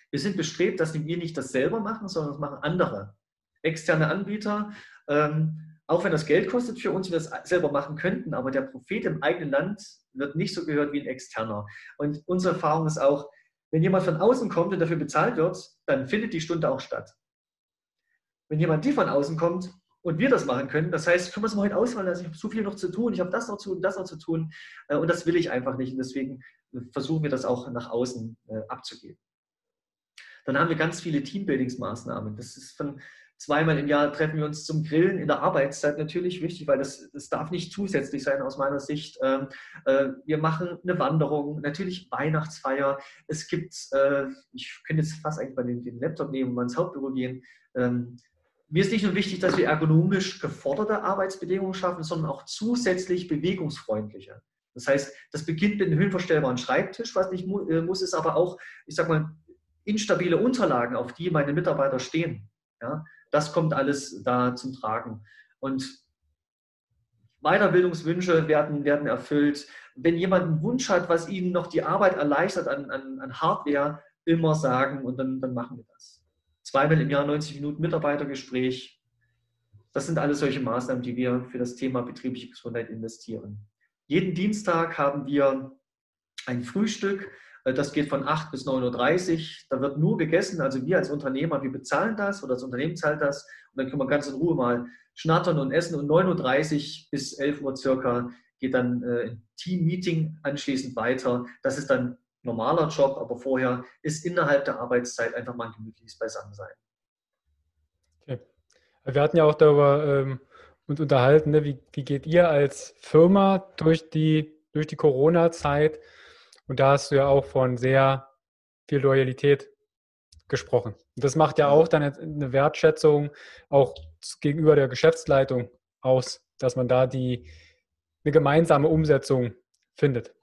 Wir sind bestrebt, dass wir nicht das selber machen, sondern das machen andere. Externe Anbieter, ähm, auch wenn das Geld kostet für uns, wir das selber machen könnten, aber der Prophet im eigenen Land wird nicht so gehört wie ein externer. Und unsere Erfahrung ist auch, wenn jemand von außen kommt und dafür bezahlt wird, dann findet die Stunde auch statt wenn jemand die von außen kommt und wir das machen können, das heißt, können wir es mal heute ausfallen lassen, ich habe so viel noch zu tun, ich habe das noch zu tun, das noch zu tun äh, und das will ich einfach nicht und deswegen versuchen wir das auch nach außen äh, abzugeben. Dann haben wir ganz viele Teambuildingsmaßnahmen. Das ist von zweimal im Jahr treffen wir uns zum Grillen in der Arbeitszeit natürlich wichtig, weil das, das darf nicht zusätzlich sein aus meiner Sicht. Ähm, äh, wir machen eine Wanderung, natürlich Weihnachtsfeier. Es gibt, ich könnte jetzt fast eigentlich mal den, den Laptop nehmen und mal ins Hauptbüro gehen. Ähm, mir ist nicht nur wichtig, dass wir ergonomisch geforderte Arbeitsbedingungen schaffen, sondern auch zusätzlich bewegungsfreundliche. Das heißt, das beginnt mit einem höhenverstellbaren Schreibtisch, was nicht äh, muss, ist aber auch, ich sag mal, instabile Unterlagen, auf die meine Mitarbeiter stehen. Ja, das kommt alles da zum Tragen. Und Weiterbildungswünsche werden, werden erfüllt. Wenn jemand einen Wunsch hat, was ihnen noch die Arbeit erleichtert an, an, an Hardware, immer sagen und dann, dann machen wir das zweimal im Jahr 90 Minuten Mitarbeitergespräch. Das sind alles solche Maßnahmen, die wir für das Thema betriebliche Gesundheit investieren. Jeden Dienstag haben wir ein Frühstück. Äh, das geht von 8 bis 9.30 Uhr. Da wird nur gegessen. Also wir als Unternehmer, wir bezahlen das oder das Unternehmen zahlt das. Und dann können wir ganz in Ruhe mal schnattern und essen. Und 9.30 Uhr bis 11 Uhr circa geht dann äh, Team-Meeting anschließend weiter. Das ist dann normaler Job, aber vorher ist innerhalb der Arbeitszeit einfach mal ein gemütliches Beisammensein. Okay. Wir hatten ja auch darüber ähm, uns unterhalten, ne? wie, wie geht ihr als Firma durch die, durch die Corona-Zeit? Und da hast du ja auch von sehr viel Loyalität gesprochen. Das macht ja auch dann eine Wertschätzung auch gegenüber der Geschäftsleitung aus, dass man da die, eine gemeinsame Umsetzung findet.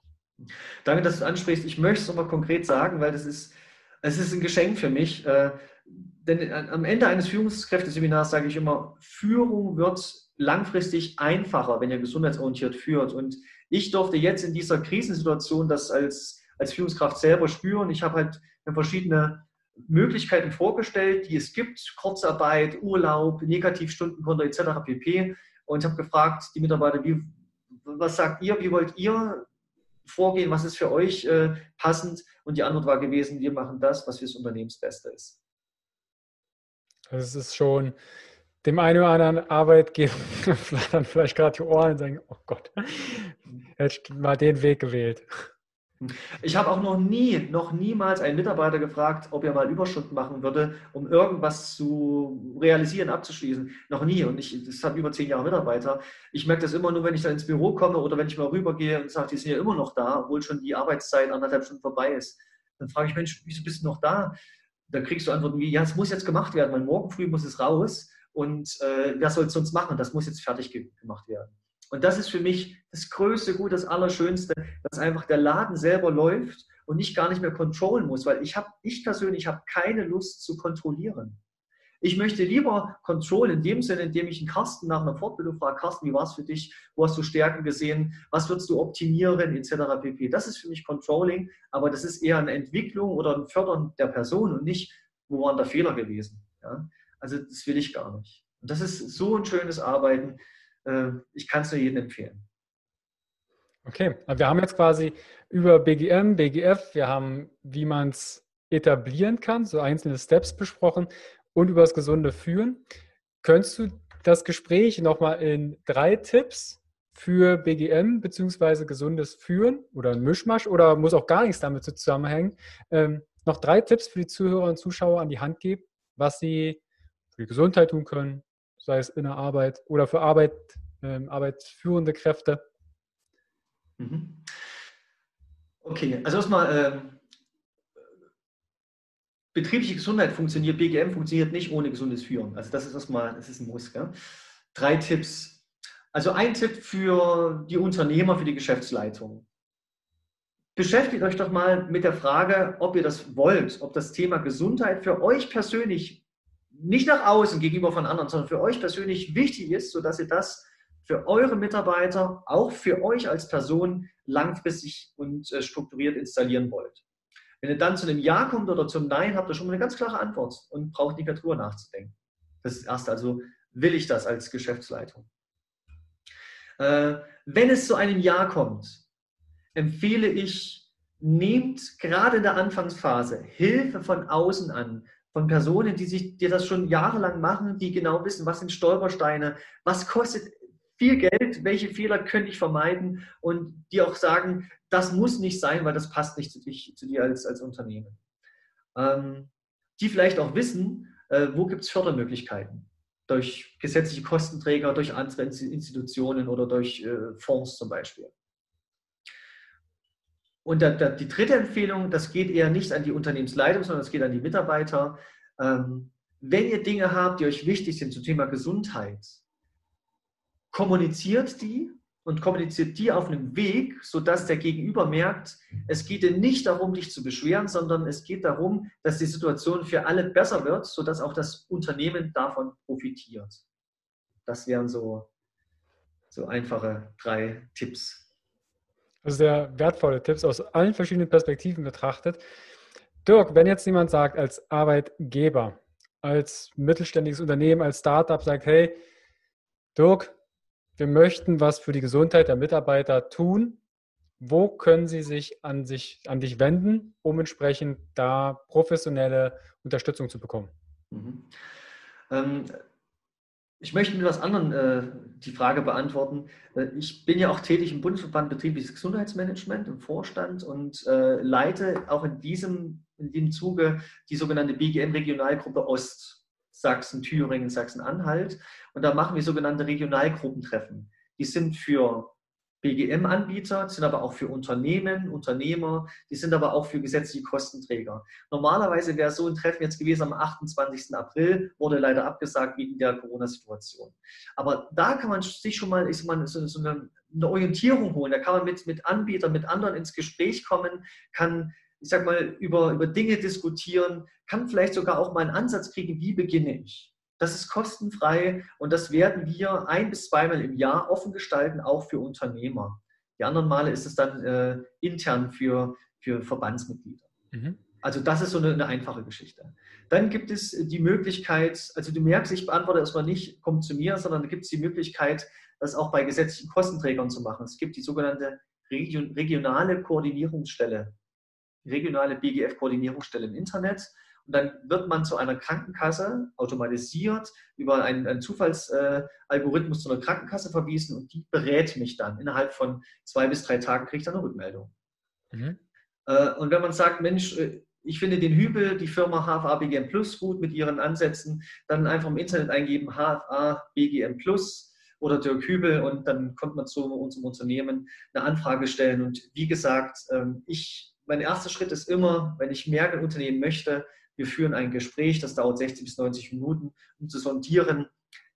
Danke, dass du es ansprichst. Ich möchte es nochmal konkret sagen, weil das ist, es ist ein Geschenk für mich. Äh, denn am Ende eines Führungskräfteseminars sage ich immer, Führung wird langfristig einfacher, wenn ihr gesundheitsorientiert führt. Und ich durfte jetzt in dieser Krisensituation das als, als Führungskraft selber spüren. Ich habe halt verschiedene Möglichkeiten vorgestellt, die es gibt, Kurzarbeit, Urlaub, Negativstundenkonto etc. pp. Und ich habe gefragt, die Mitarbeiter, wie, was sagt ihr, wie wollt ihr vorgehen, was ist für euch äh, passend? Und die Antwort war gewesen, wir machen das, was für das Unternehmensbeste ist. Also es ist schon dem einen oder anderen Arbeitgeber vielleicht gerade die Ohren und sagen, oh Gott, hätte mal den Weg gewählt. Ich habe auch noch nie, noch niemals einen Mitarbeiter gefragt, ob er mal Überstunden machen würde, um irgendwas zu realisieren, abzuschließen. Noch nie. Und ich, das habe über zehn Jahre Mitarbeiter. Ich merke das immer nur, wenn ich dann ins Büro komme oder wenn ich mal rübergehe und sage, die sind ja immer noch da, obwohl schon die Arbeitszeit anderthalb Stunden vorbei ist. Dann frage ich, Mensch, wieso bist du noch da? Da kriegst du Antworten wie, ja, es muss jetzt gemacht werden, weil morgen früh muss es raus. Und äh, wer soll es sonst machen? Das muss jetzt fertig gemacht werden. Und das ist für mich das größte Gut, das Allerschönste, dass einfach der Laden selber läuft und ich gar nicht mehr kontrollen muss, weil ich habe, ich persönlich habe keine Lust zu kontrollieren. Ich möchte lieber Control in dem Sinne, indem ich einen Carsten nach einer Fortbildung frage, Carsten, wie war es für dich? Wo hast du Stärken gesehen? Was würdest du optimieren? Etc. pp. Das ist für mich Controlling, aber das ist eher eine Entwicklung oder ein Fördern der Person und nicht, wo waren da Fehler gewesen. Ja? Also das will ich gar nicht. Und das ist so ein schönes Arbeiten. Äh, ich kann es nur jedem empfehlen. Okay, wir haben jetzt quasi über BGM, BGF, wir haben, wie man es etablieren kann, so einzelne Steps besprochen und über das gesunde Führen. Könntest du das Gespräch nochmal in drei Tipps für BGM bzw. gesundes Führen oder ein Mischmasch oder muss auch gar nichts damit zusammenhängen, ähm, noch drei Tipps für die Zuhörer und Zuschauer an die Hand geben, was sie für die Gesundheit tun können, sei es in der Arbeit oder für Arbeit, ähm, arbeitsführende Kräfte? Mhm. Okay, also erstmal, ähm, betriebliche Gesundheit funktioniert, BGM funktioniert nicht ohne gesundes Führen. Also das ist erstmal, das ist ein Muss. Gell? Drei Tipps. Also ein Tipp für die Unternehmer, für die Geschäftsleitung. Beschäftigt euch doch mal mit der Frage, ob ihr das wollt, ob das Thema Gesundheit für euch persönlich nicht nach außen gegenüber von anderen, sondern für euch persönlich wichtig ist, sodass ihr das für eure Mitarbeiter, auch für euch als Person langfristig und äh, strukturiert installieren wollt. Wenn ihr dann zu einem Ja kommt oder zum Nein, habt ihr schon mal eine ganz klare Antwort und braucht nicht mehr drüber nachzudenken. Das ist das Erste. Also will ich das als Geschäftsleitung. Äh, wenn es zu einem Ja kommt, empfehle ich, nehmt gerade in der Anfangsphase Hilfe von außen an, von Personen, die sich, die das schon jahrelang machen, die genau wissen, was sind Stolpersteine, was kostet viel Geld, welche Fehler könnte ich vermeiden und die auch sagen, das muss nicht sein, weil das passt nicht zu, dich, zu dir als, als Unternehmen. Ähm, die vielleicht auch wissen, äh, wo gibt es Fördermöglichkeiten durch gesetzliche Kostenträger, durch andere Institutionen oder durch äh, Fonds zum Beispiel. Und der, der, die dritte Empfehlung, das geht eher nicht an die Unternehmensleitung, sondern es geht an die Mitarbeiter. Ähm, wenn ihr Dinge habt, die euch wichtig sind zum Thema Gesundheit, kommuniziert die und kommuniziert die auf einem Weg, sodass der Gegenüber merkt, es geht dir nicht darum, dich zu beschweren, sondern es geht darum, dass die Situation für alle besser wird, sodass auch das Unternehmen davon profitiert. Das wären so, so einfache drei Tipps. Also sehr wertvolle Tipps aus allen verschiedenen Perspektiven betrachtet. Dirk, wenn jetzt jemand sagt, als Arbeitgeber, als mittelständiges Unternehmen, als Startup sagt, hey, Dirk, wir möchten was für die Gesundheit der Mitarbeiter tun. Wo können sie sich an, sich an dich wenden, um entsprechend da professionelle Unterstützung zu bekommen? Mhm. Ähm, Ich möchte mit was anderem äh, die Frage beantworten. Äh, ich bin ja auch tätig im Bundesverband Betriebliches Gesundheitsmanagement im Vorstand und äh, leite auch in diesem, in dem Zuge die sogenannte BGM-Regionalgruppe Ost, Sachsen, Thüringen, Sachsen-Anhalt. Und da machen wir sogenannte Regionalgruppentreffen. Die sind für BGM-Anbieter, sind aber auch für Unternehmen, Unternehmer, die sind aber auch für gesetzliche Kostenträger. Normalerweise wäre so ein Treffen jetzt gewesen am 28. April, wurde leider abgesagt wegen der Corona-Situation. Aber da kann man sich schon mal, ist man so, so eine, eine, Orientierung holen. Da kann man mit, mit Anbietern, mit anderen ins Gespräch kommen, kann, ich sag mal, über, über Dinge diskutieren, kann vielleicht sogar auch mal einen Ansatz kriegen, wie beginne ich. Das ist kostenfrei und das werden wir ein bis zweimal im Jahr offen gestalten, auch für Unternehmer. Die anderen Male ist es dann äh, intern für, für Verbandsmitglieder. Mhm. Also das ist so eine, eine, einfache Geschichte. Dann gibt es die Möglichkeit, also du merkst, ich beantworte erstmal nicht, kommt zu mir, sondern gibt es die Möglichkeit, das auch bei gesetzlichen Kostenträgern zu machen. Es gibt die sogenannte Region, regionale Koordinierungsstelle, regionale BGF-Koordinierungsstelle im Internet. Und dann wird man zu einer Krankenkasse automatisiert über einen, einen Zufallsalgorithmus äh, zu einer Krankenkasse verwiesen und die berät mich dann. Innerhalb von zwei bis drei Tagen kriege ich dann eine Rückmeldung. Mhm. Äh, und wenn man sagt, Mensch, äh, ich finde den Hübel, die Firma HFA BGM Plus gut mit ihren Ansätzen, dann einfach im Internet eingeben HFA BGM Plus oder Dirk Hübel und dann kommt man zu unserem Unternehmen eine Anfrage stellen. Und wie gesagt, ähm, ich, mein erster Schritt ist immer, wenn ich mehr ein Unternehmen möchte, wir führen ein Gespräch, das dauert 60 bis 90 Minuten, um zu sondieren,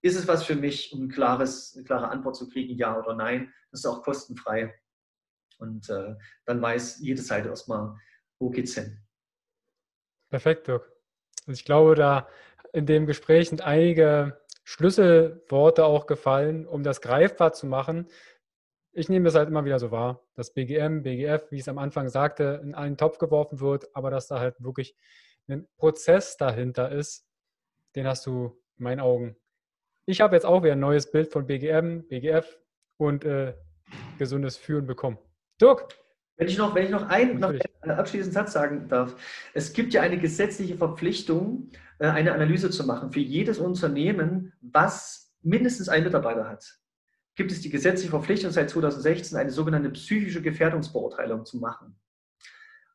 ist es was für mich, um ein klares, eine klare Antwort zu kriegen, ja oder nein. Das ist auch kostenfrei. Und äh, dann weiß jede Seite erstmal, wo geht's hin. Perfekt, Dirk. Und ich glaube, da in dem Gespräch sind einige Schlüsselworte auch gefallen, um das greifbar zu machen. Ich nehme das halt immer wieder so wahr, dass BGM, BGF, wie ich es am Anfang sagte, in einen Topf geworfen wird, aber dass da halt wirklich ein Prozess dahinter ist, den hast du in meinen Augen. Ich habe jetzt auch wieder ein neues Bild von BGM, BGF und äh, gesundes Führen bekommen. Dirk! Wenn ich noch, wenn ich noch einen, noch einen abschließenden Satz sagen darf. Es gibt ja eine gesetzliche Verpflichtung, äh, eine Analyse zu machen für jedes Unternehmen, was mindestens einen Mitarbeiter hat. Gibt es die gesetzliche Verpflichtung seit 2016, eine sogenannte psychische Gefährdungsbeurteilung zu machen.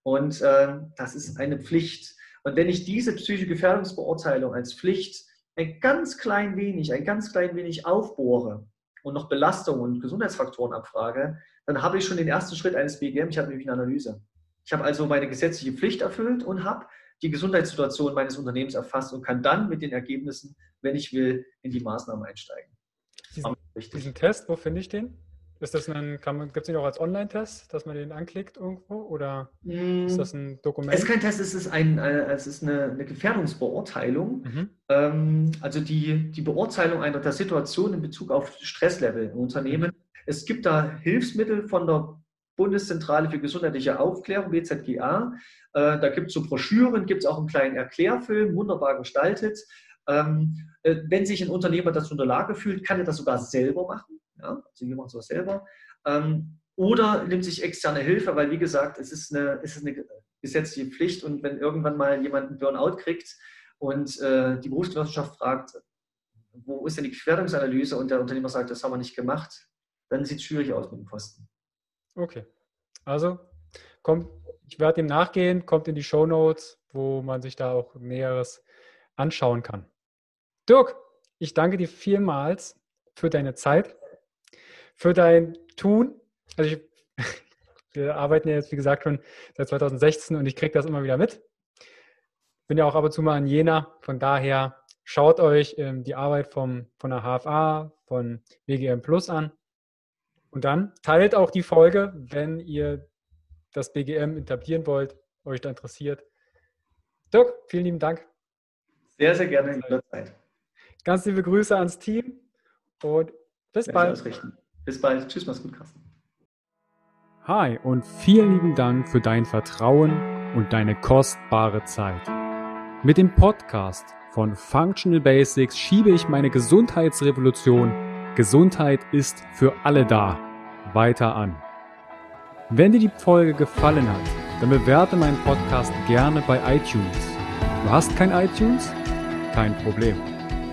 Und äh, das ist eine Pflicht. Und wenn ich diese psychische Gefährdungsbeurteilung als Pflicht ein ganz klein wenig, ein ganz klein wenig aufbohre und noch Belastungen und Gesundheitsfaktoren abfrage, dann habe ich schon den ersten Schritt eines BGM. Ich habe nämlich eine Analyse. Ich habe also meine gesetzliche Pflicht erfüllt und habe die Gesundheitssituation meines Unternehmens erfasst und kann dann mit den Ergebnissen, wenn ich will, in die Maßnahmen einsteigen. Diesen, diesen Test, wo finde ich den? Ist das ein, gibt es den auch als Online-Test, dass man den anklickt irgendwo? Oder ist das ein Dokument? Es ist kein Test, es ist, ein, äh, es ist eine, eine Gefährdungsbeurteilung. Mhm. Ähm, also die, die Beurteilung einer der Situation in Bezug auf Stresslevel im Unternehmen. Es gibt da Hilfsmittel von der Bundeszentrale für gesundheitliche Aufklärung, BZGA. Äh, da gibt es so Broschüren, gibt es auch einen kleinen Erklärfilm, wunderbar gestaltet. Ähm, äh, wenn sich ein Unternehmer dazu in der Lage fühlt, kann er das sogar selber machen. Ja? Also wir machen sowas selber. Ähm, oder nimmt sich externe Hilfe, weil wie gesagt, es ist, eine, es ist eine gesetzliche Pflicht und wenn irgendwann mal jemand einen Burnout kriegt und äh, die Berufsgenossenschaft fragt, wo ist denn die Gefährdungsanalyse und der Unternehmer sagt, das haben wir nicht gemacht, dann sieht es schwierig aus mit dem Kosten. Okay. Also kommt, ich werde dem nachgehen, kommt in die Show Notes, wo man sich da auch Näheres anschauen kann. Dirk, ich danke dir vielmals für deine Zeit für dein Tun. Also ich, wir arbeiten ja jetzt, wie gesagt, schon seit 2016 und ich kriege das immer wieder mit. Bin ja auch ab und zu mal in Jena. Von daher schaut euch ähm, die Arbeit vom, von der HFA, von BGM Plus an. Und dann teilt auch die Folge, wenn ihr das BGM etablieren wollt, euch da interessiert. Dirk, vielen lieben Dank. Sehr, sehr gerne in der Zeit. Ganz liebe Grüße ans Team und bis bald. Bis bald. Tschüss, mach's gut, Carsten. Hi und vielen lieben Dank für dein Vertrauen und deine kostbare Zeit. Mit dem Podcast von Functional Basics schiebe ich meine Gesundheitsrevolution Gesundheit ist für alle da weiter an. Wenn dir die Folge gefallen hat, dann bewerte meinen Podcast gerne bei iTunes. Du hast kein iTunes? Kein Problem.